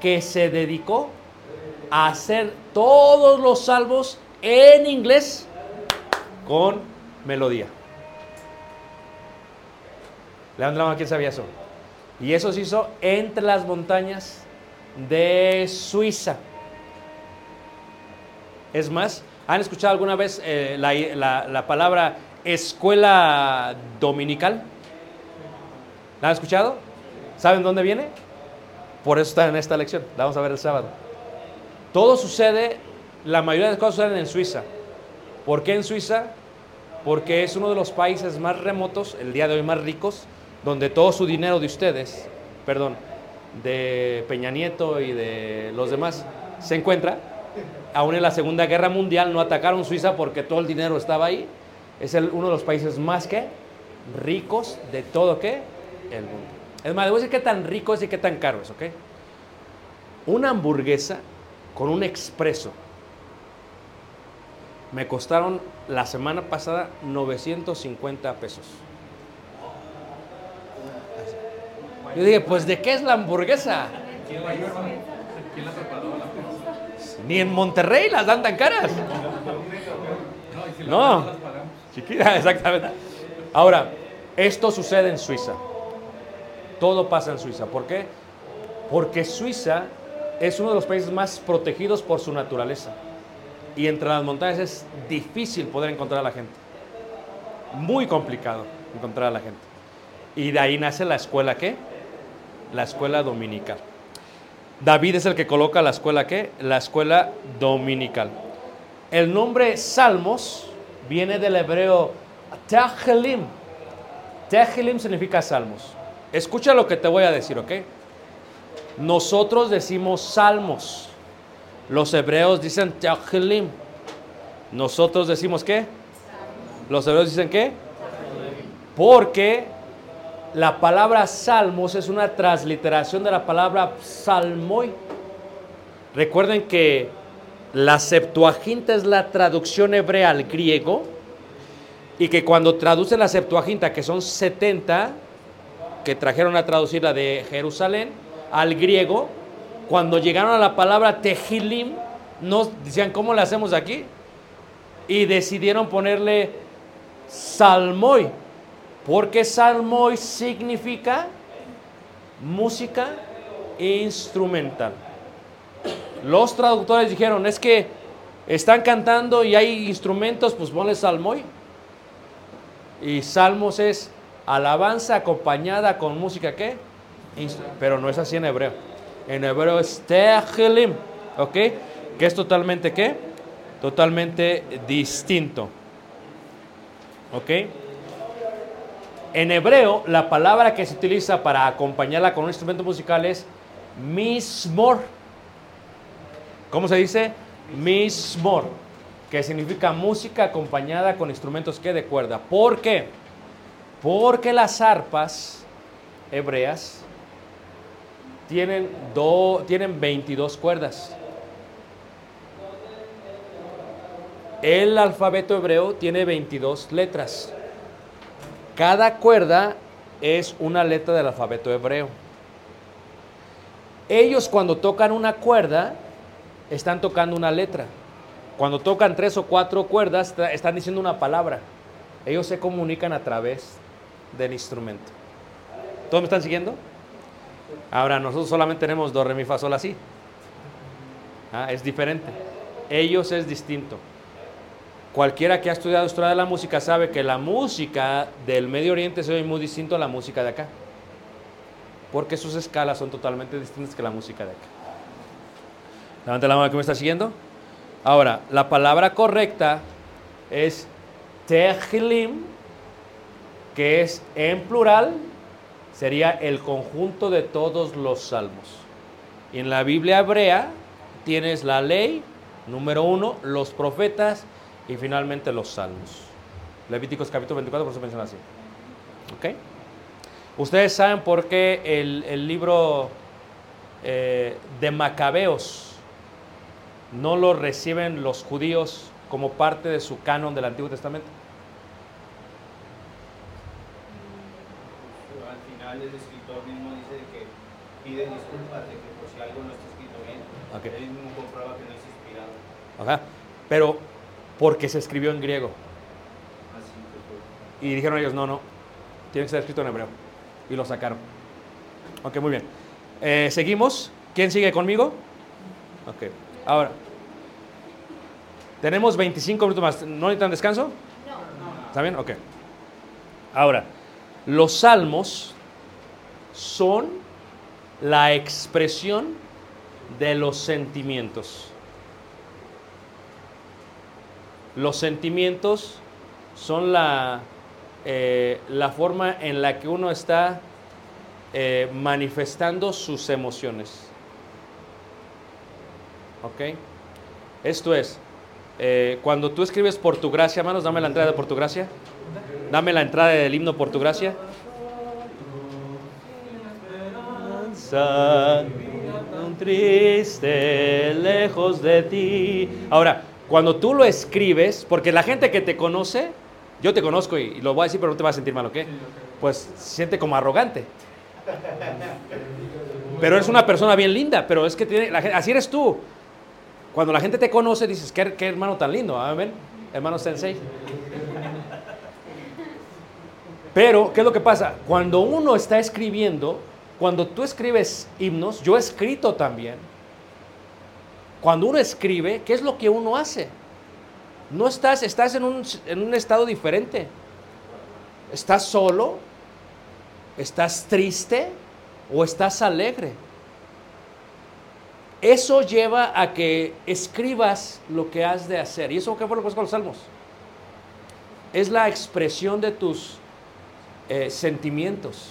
que se dedicó a hacer todos los salmos en inglés con melodía. La mano, ¿quién sabía eso? Y eso se hizo entre las montañas de Suiza. Es más, ¿han escuchado alguna vez eh, la, la- la palabra escuela dominical? ¿La han escuchado? ¿Saben dónde viene? Por eso está en esta lección. La vamos a ver el sábado. Todo sucede, la mayoría de las cosas suceden en Suiza. ¿Por qué en Suiza? Porque es uno de los países más remotos, el día de hoy más ricos, donde todo su dinero de ustedes, perdón, de Peña Nieto y de los demás, se encuentra. Aún en la Segunda Guerra Mundial no atacaron Suiza porque todo el dinero estaba ahí. Es uno de los países más que ricos de todo que el mundo. Es más, debo decir qué tan rico es y qué tan caro es, ¿ok? Una hamburguesa con un expreso me costaron la semana pasada 950 pesos. Yo dije, pues ¿de qué es la hamburguesa? Ni en Monterrey las dan tan caras. No, chiquita, exactamente. Ahora, esto sucede en Suiza. Todo pasa en Suiza. ¿Por qué? Porque Suiza es uno de los países más protegidos por su naturaleza. Y entre las montañas es difícil poder encontrar a la gente. Muy complicado encontrar a la gente. Y de ahí nace la escuela ¿qué? La escuela dominical. David es el que coloca la escuela ¿qué? La escuela dominical. El nombre Salmos viene del hebreo Tehilim. Tehilim significa salmos. Escucha lo que te voy a decir, ¿ok? Nosotros decimos salmos. Los hebreos dicen Tehilim. Nosotros decimos qué? Los hebreos dicen qué? Porque la palabra salmos es una transliteración de la palabra psalmoi. Recuerden que la Septuaginta es la traducción hebrea al griego y que cuando traducen la Septuaginta, que son 70, que trajeron a traducir la de Jerusalén al griego, cuando llegaron a la palabra tehilim, no decían, ¿cómo le hacemos aquí? Y decidieron ponerle salmoi, porque salmoi significa música instrumental. Los traductores dijeron, es que están cantando y hay instrumentos, pues ponle salmoi. Y salmos es alabanza acompañada con música, ¿qué? Pero no es así en hebreo. En hebreo es tehilim, ¿ok? Que es totalmente, ¿qué? Totalmente distinto. ¿Ok? En hebreo, la palabra que se utiliza para acompañarla con un instrumento musical es mismor. ¿Cómo se dice? Mismor, que significa música acompañada con instrumentos que de cuerda. ¿Por qué? Porque las arpas hebreas tienen, do- tienen 22 cuerdas. El alfabeto hebreo tiene 22 letras. Cada cuerda es una letra del alfabeto hebreo. Ellos cuando tocan una cuerda, están tocando una letra. Cuando tocan tres o cuatro cuerdas, están diciendo una palabra. Ellos se comunican a través del instrumento. ¿Todos me están siguiendo? Ahora, nosotros solamente tenemos do, re, mi, fa, sol, así. Ah, es diferente. Ellos es distinto. Cualquiera que ha estudiado historia de la música sabe que la música del Medio Oriente se oye muy distinto a la música de acá. Porque sus escalas son totalmente distintas que la música de acá. Levante la mano que me está siguiendo. Ahora, la palabra correcta es tehlim, que es en plural, sería el conjunto de todos los salmos. Y en la Biblia hebrea tienes la ley, número uno, los profetas y finalmente los salmos. Levíticos capítulo 24, por eso menciona así. ¿Ok? Ustedes saben por qué el, el libro eh, de Macabeos no lo reciben los judíos como parte de su canon del Antiguo Testamento. Al final el escritor mismo dice que pide disculpas de que por si algo no está escrito bien. Ok. Él mismo comprueba que no es inspirado. Ajá. Pero porque se escribió en griego. Así que fue. Y dijeron ellos, no, no, tiene que ser escrito en hebreo. Y lo sacaron. Ok, muy bien. Eh, Seguimos. ¿Quién sigue conmigo? Ok. Ahora. Tenemos 25 minutos más. ¿No necesitan descanso? ¿Está bien? Ok. Ahora, los salmos son la expresión de los sentimientos. Los sentimientos son la, eh, la forma en la que uno está eh, manifestando sus emociones. ¿Ok? Esto es, eh, cuando tú escribes por tu gracia, hermanos, dame la entrada de por tu gracia. Dame la entrada del himno por tu gracia. Triste lejos de ti. Ahora, cuando tú lo escribes, porque la gente que te conoce, yo te conozco y, y lo voy a decir, pero no te vas a sentir mal, ¿ok? Pues se siente como arrogante. Pero eres una persona bien linda, pero es que tiene, la así eres tú. Cuando la gente te conoce, dices, qué, qué hermano tan lindo, amén, hermano Sensei. Pero, ¿qué es lo que pasa? Cuando uno está escribiendo, cuando tú escribes himnos, yo he escrito también. Cuando uno escribe, ¿qué es lo que uno hace? No estás, estás en un, en un estado diferente. ¿Estás solo? ¿Estás triste? ¿O estás alegre? Eso lleva a que escribas lo que has de hacer. ¿Y eso qué fue lo que pasó con los salmos? Es la expresión de tus eh, sentimientos.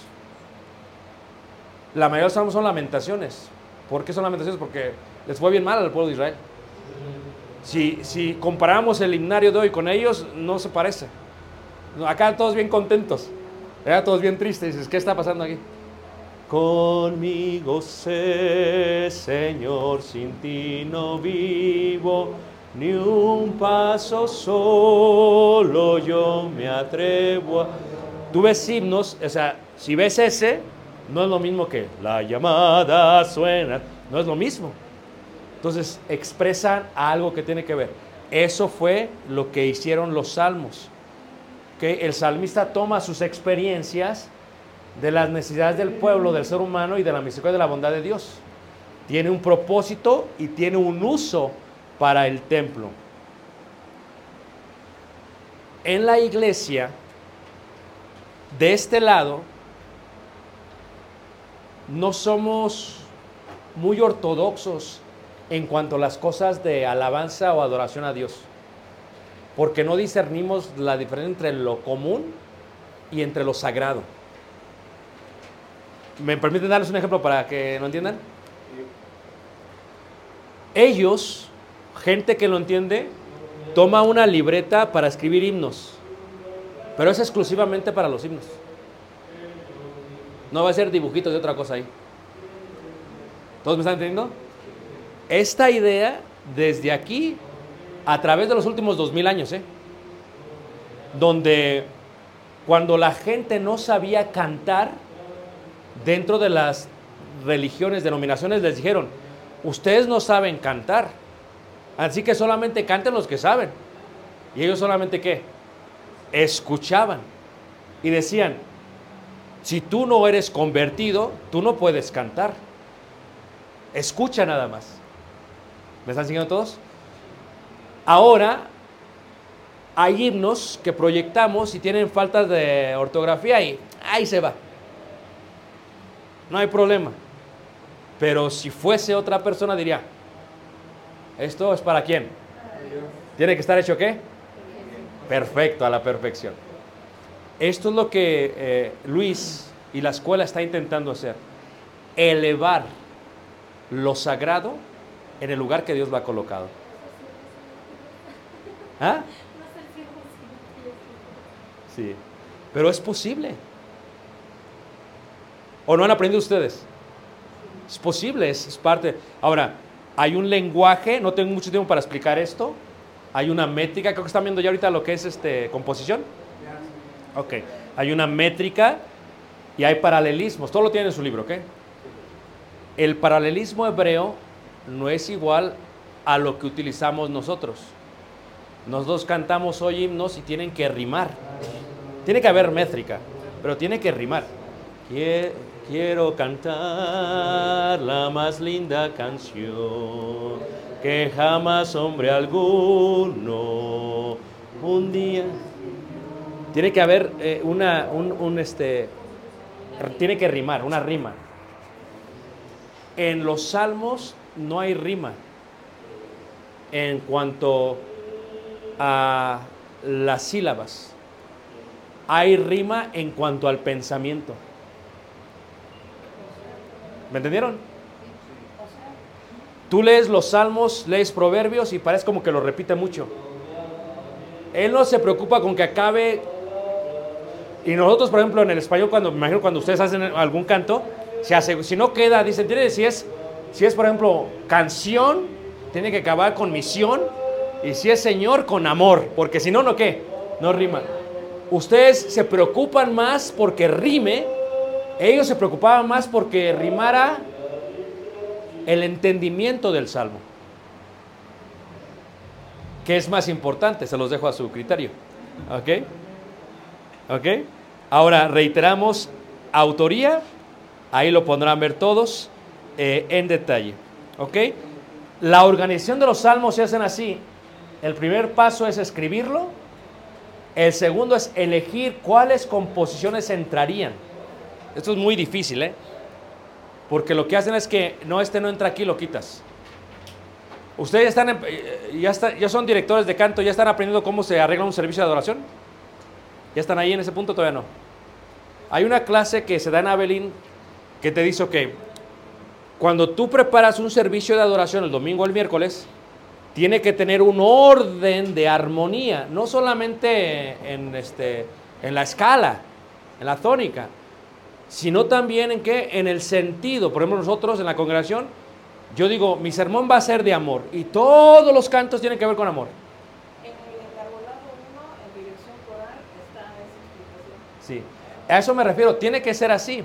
La mayoría de los salmos son lamentaciones. ¿Por qué son lamentaciones? Porque les fue bien mal al pueblo de Israel. Si, si comparamos el himnario de hoy con ellos, no se parece. Acá todos bien contentos. Allá todos bien tristes. Dices, ¿qué está pasando aquí? Conmigo sé, Señor, sin ti no vivo, ni un paso solo yo me atrevo a... Tú ves himnos, o sea, si ves ese, no es lo mismo que la llamada suena, no es lo mismo. Entonces expresan algo que tiene que ver. Eso fue lo que hicieron los salmos. Que el salmista toma sus experiencias de las necesidades del pueblo, del ser humano y de la misericordia y de la bondad de Dios. Tiene un propósito y tiene un uso para el templo. En la iglesia, de este lado, no somos muy ortodoxos en cuanto a las cosas de alabanza o adoración a Dios, porque no discernimos la diferencia entre lo común y entre lo sagrado. ¿Me permiten darles un ejemplo para que lo entiendan? Ellos, gente que lo entiende, toma una libreta para escribir himnos, pero es exclusivamente para los himnos. No va a ser dibujitos de otra cosa ahí. ¿Todos me están entendiendo? Esta idea, desde aquí, a través de los últimos dos mil años, ¿eh? donde cuando la gente no sabía cantar dentro de las religiones, denominaciones, les dijeron, ustedes no saben cantar, así que solamente canten los que saben. Y ellos solamente qué? Escuchaban. Y decían, si tú no eres convertido, tú no puedes cantar. Escucha nada más. ¿Me están siguiendo todos? Ahora hay himnos que proyectamos y tienen faltas de ortografía y ahí se va. No hay problema. Pero si fuese otra persona diría, ¿esto es para quién? ¿Tiene que estar hecho qué? Perfecto, a la perfección. Esto es lo que eh, Luis y la escuela está intentando hacer. Elevar lo sagrado en el lugar que Dios lo ha colocado. ¿Ah? Sí. Pero es posible. ¿O no han aprendido ustedes? Es posible, es, parte. Ahora, hay un lenguaje, no tengo mucho tiempo para explicar esto. Hay una métrica, creo que están viendo ya ahorita lo que es este composición. Ok, hay una métrica y hay paralelismos. Todo lo tiene en su libro, ¿ok? El paralelismo hebreo no es igual a lo que utilizamos nosotros. Nosotros cantamos hoy himnos y tienen que rimar. Tiene que haber métrica, pero tiene que rimar. Quie- Quiero cantar la más linda canción que jamás hombre alguno un día. Tiene que haber eh, una, un, un, este, tiene que rimar, una rima. En los salmos no hay rima en cuanto a las sílabas. Hay rima en cuanto al pensamiento. ¿Me entendieron? Tú lees los salmos, lees proverbios y parece como que lo repite mucho. Él no se preocupa con que acabe. Y nosotros, por ejemplo, en el español, cuando me imagino cuando ustedes hacen algún canto, si no queda, dicen, tiene, si es, si es, por ejemplo, canción, tiene que acabar con misión. Y si es Señor, con amor. Porque si no, ¿no qué? No rima. Ustedes se preocupan más porque rime. Ellos se preocupaban más porque rimara el entendimiento del salmo. ¿Qué es más importante? Se los dejo a su criterio. ¿Ok? ¿Ok? Ahora reiteramos autoría. Ahí lo pondrán ver todos eh, en detalle. ¿Ok? La organización de los salmos se hacen así. El primer paso es escribirlo. El segundo es elegir cuáles composiciones entrarían. Esto es muy difícil, ¿eh? Porque lo que hacen es que no, este no entra aquí, lo quitas. Ustedes ya están, eh, ya, está- ya son directores de canto, ya están aprendiendo cómo se arregla un servicio de adoración. ¿Ya están ahí en ese punto? Todavía no. Hay una clase que se da en Abilene que te dice, ok, cuando tú preparas un servicio de adoración el domingo o el miércoles, tiene que tener un orden de armonía, no solamente en, este, en la escala, en la tónica, sino también en qué, en el sentido. Por ejemplo, nosotros en la congregación, yo digo, mi sermón va a ser de amor y todos los cantos tienen que ver con amor. En el encargolado 1, en dirección coral, está esa explicación. Sí, a eso me refiero, tiene que ser así.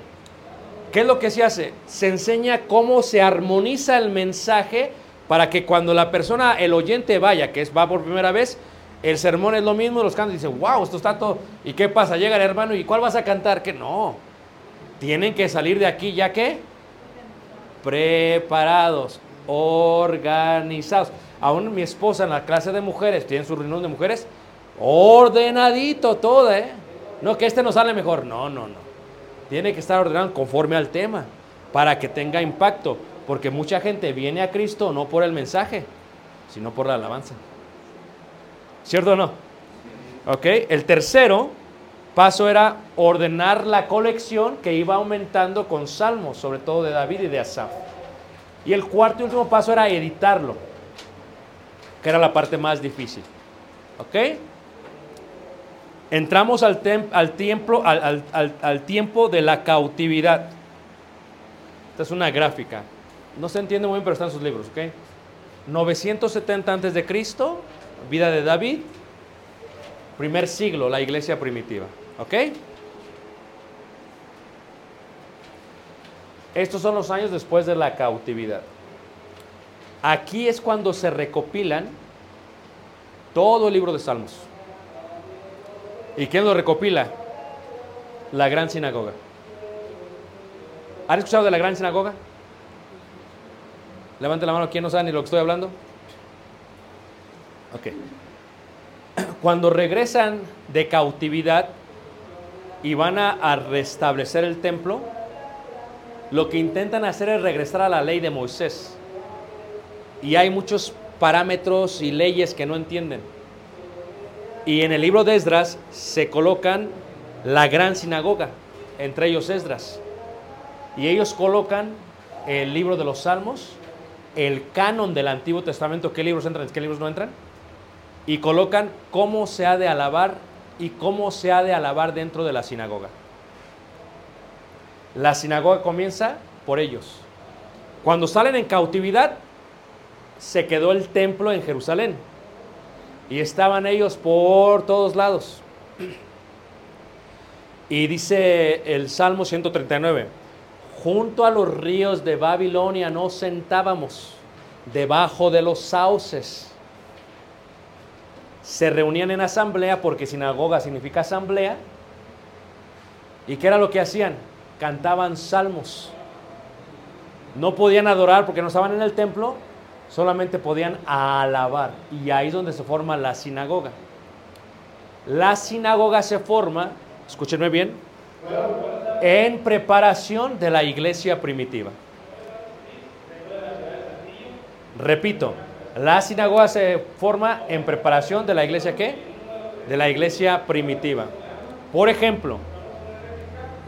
¿Qué es lo que se hace? Se enseña cómo se armoniza el mensaje para que cuando la persona, el oyente vaya, que es, va por primera vez, el sermón es lo mismo, los cantos dicen, wow, esto está todo. ¿Y qué pasa? Llega el hermano y ¿cuál vas a cantar? Que no. Tienen que salir de aquí ya que preparados, organizados. Aún mi esposa en la clase de mujeres, tiene su reunión de mujeres, ordenadito todo, ¿eh? No, que este no sale mejor. No, no, no. Tiene que estar ordenado conforme al tema para que tenga impacto. Porque mucha gente viene a Cristo no por el mensaje, sino por la alabanza. ¿Cierto o no? Ok. El tercero paso era ordenar la colección que iba aumentando con salmos, sobre todo de David y de Asaf. Y el cuarto y último paso era editarlo, que era la parte más difícil. ¿Ok? Entramos al, tiempo, tiempo de la cautividad. Esta es una gráfica. No se entiende muy bien, pero están sus libros, ¿ok? 970 antes de Cristo, vida de David, primer siglo, la iglesia primitiva, ¿ok? Estos son los años después de la cautividad. Aquí es cuando se recopilan todo el libro de Salmos. ¿Y quién lo recopila? La gran sinagoga. ¿Han escuchado de la gran sinagoga? Levante la mano, ¿quién no sabe ni lo que estoy hablando? Ok. Cuando regresan de cautividad y van a restablecer el templo, lo que intentan hacer es regresar a la ley de Moisés. Y hay muchos parámetros y leyes que no entienden. Y en el libro de Esdras se colocan la gran sinagoga, entre ellos Esdras. Y ellos colocan el libro de los Salmos, el canon del Antiguo Testamento, qué libros entran, qué libros no entran, y colocan cómo se ha de alabar y cómo se ha de alabar dentro de la sinagoga. La sinagoga comienza por ellos. Cuando salen en cautividad, se quedó el templo en Jerusalén. Y estaban ellos por todos lados. Y dice el Salmo 139, junto a los ríos de Babilonia nos sentábamos, debajo de los sauces. Se reunían en asamblea, porque sinagoga significa asamblea. ¿Y qué era lo que hacían? Cantaban salmos. No podían adorar porque no estaban en el templo, solamente podían alabar. Y ahí es donde se forma la sinagoga. La sinagoga se forma, escúchenme bien, en preparación de la iglesia primitiva. Repito, la sinagoga se forma en preparación de la iglesia qué? De la iglesia primitiva. Por ejemplo,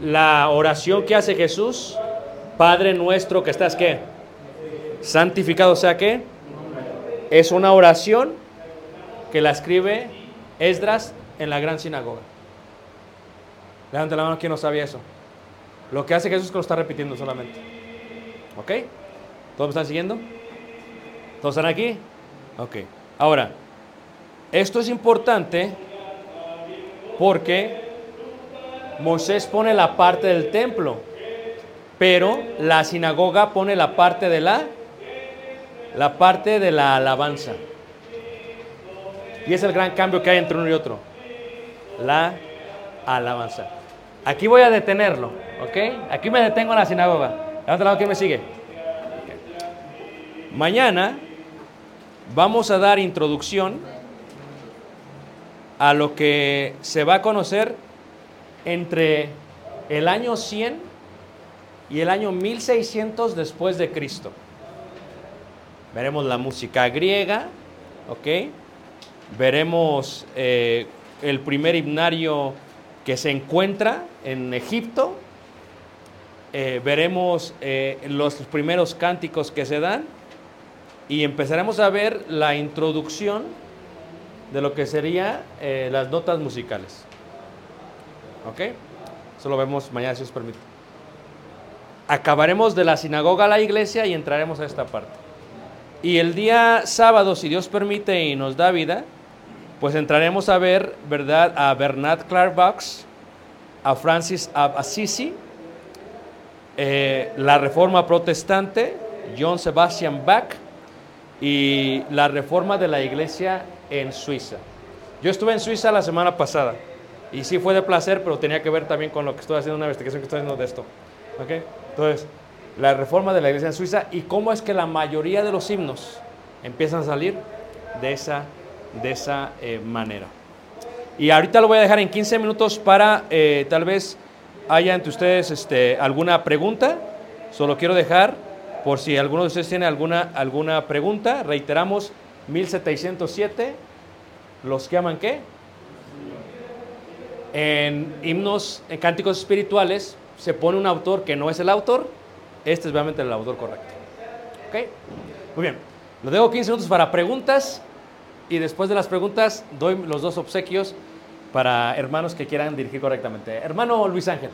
la oración que hace Jesús, Padre nuestro que estás qué? Santificado sea qué? Es una oración que la escribe Esdras en la gran sinagoga. Levante la mano quien no sabía eso. Lo que hace Jesús es que lo está repitiendo solamente. ¿Ok? ¿Todos me están siguiendo? ¿Todos están aquí? Ok. Ahora, esto es importante porque Moisés pone la parte del templo, pero la sinagoga pone la parte de la la parte de la alabanza. Y es el gran cambio que hay entre uno y otro. La alabanza. Aquí voy a detenerlo, ¿ok? Aquí me detengo en la sinagoga. Levanta la mano, ¿quién me sigue? Mañana vamos a dar introducción a lo que se va a conocer entre el año 100 y el año 1600 después de Cristo. Veremos la música griega, ¿ok? Veremos eh, el primer himnario que se encuentra en Egipto. Eh, veremos eh, los primeros cánticos que se dan y empezaremos a ver la introducción de lo que serían las notas musicales. ¿Ok? Eso lo vemos mañana si os permite. Acabaremos de la sinagoga a la iglesia y entraremos a esta parte. Y el día sábado, si Dios permite y nos da vida, pues entraremos a ver, ¿verdad?, a Bernard Clark Box, a Francis of Assisi, eh, la Reforma Protestante, John Sebastian Bach y la Reforma de la Iglesia en Suiza. Yo estuve en Suiza la semana pasada y sí fue de placer, pero tenía que ver también con lo que estoy haciendo, una investigación que estoy haciendo de esto. ¿Okay? Entonces, la Reforma de la Iglesia en Suiza y cómo es que la mayoría de los himnos empiezan a salir de esa de esa eh, manera. Y ahorita lo voy a dejar en 15 minutos para eh, tal vez haya entre ustedes este, alguna pregunta. Solo quiero dejar, por si alguno de ustedes tiene alguna, alguna pregunta, reiteramos, 1707, los que aman qué? en himnos, en cánticos espirituales, se pone un autor que no es el autor, este es realmente el autor correcto. ¿Ok? Muy bien. Lo dejo 15 minutos para preguntas y después de las preguntas doy los dos obsequios para hermanos que quieran dirigir correctamente. Hermano Luis Ángel.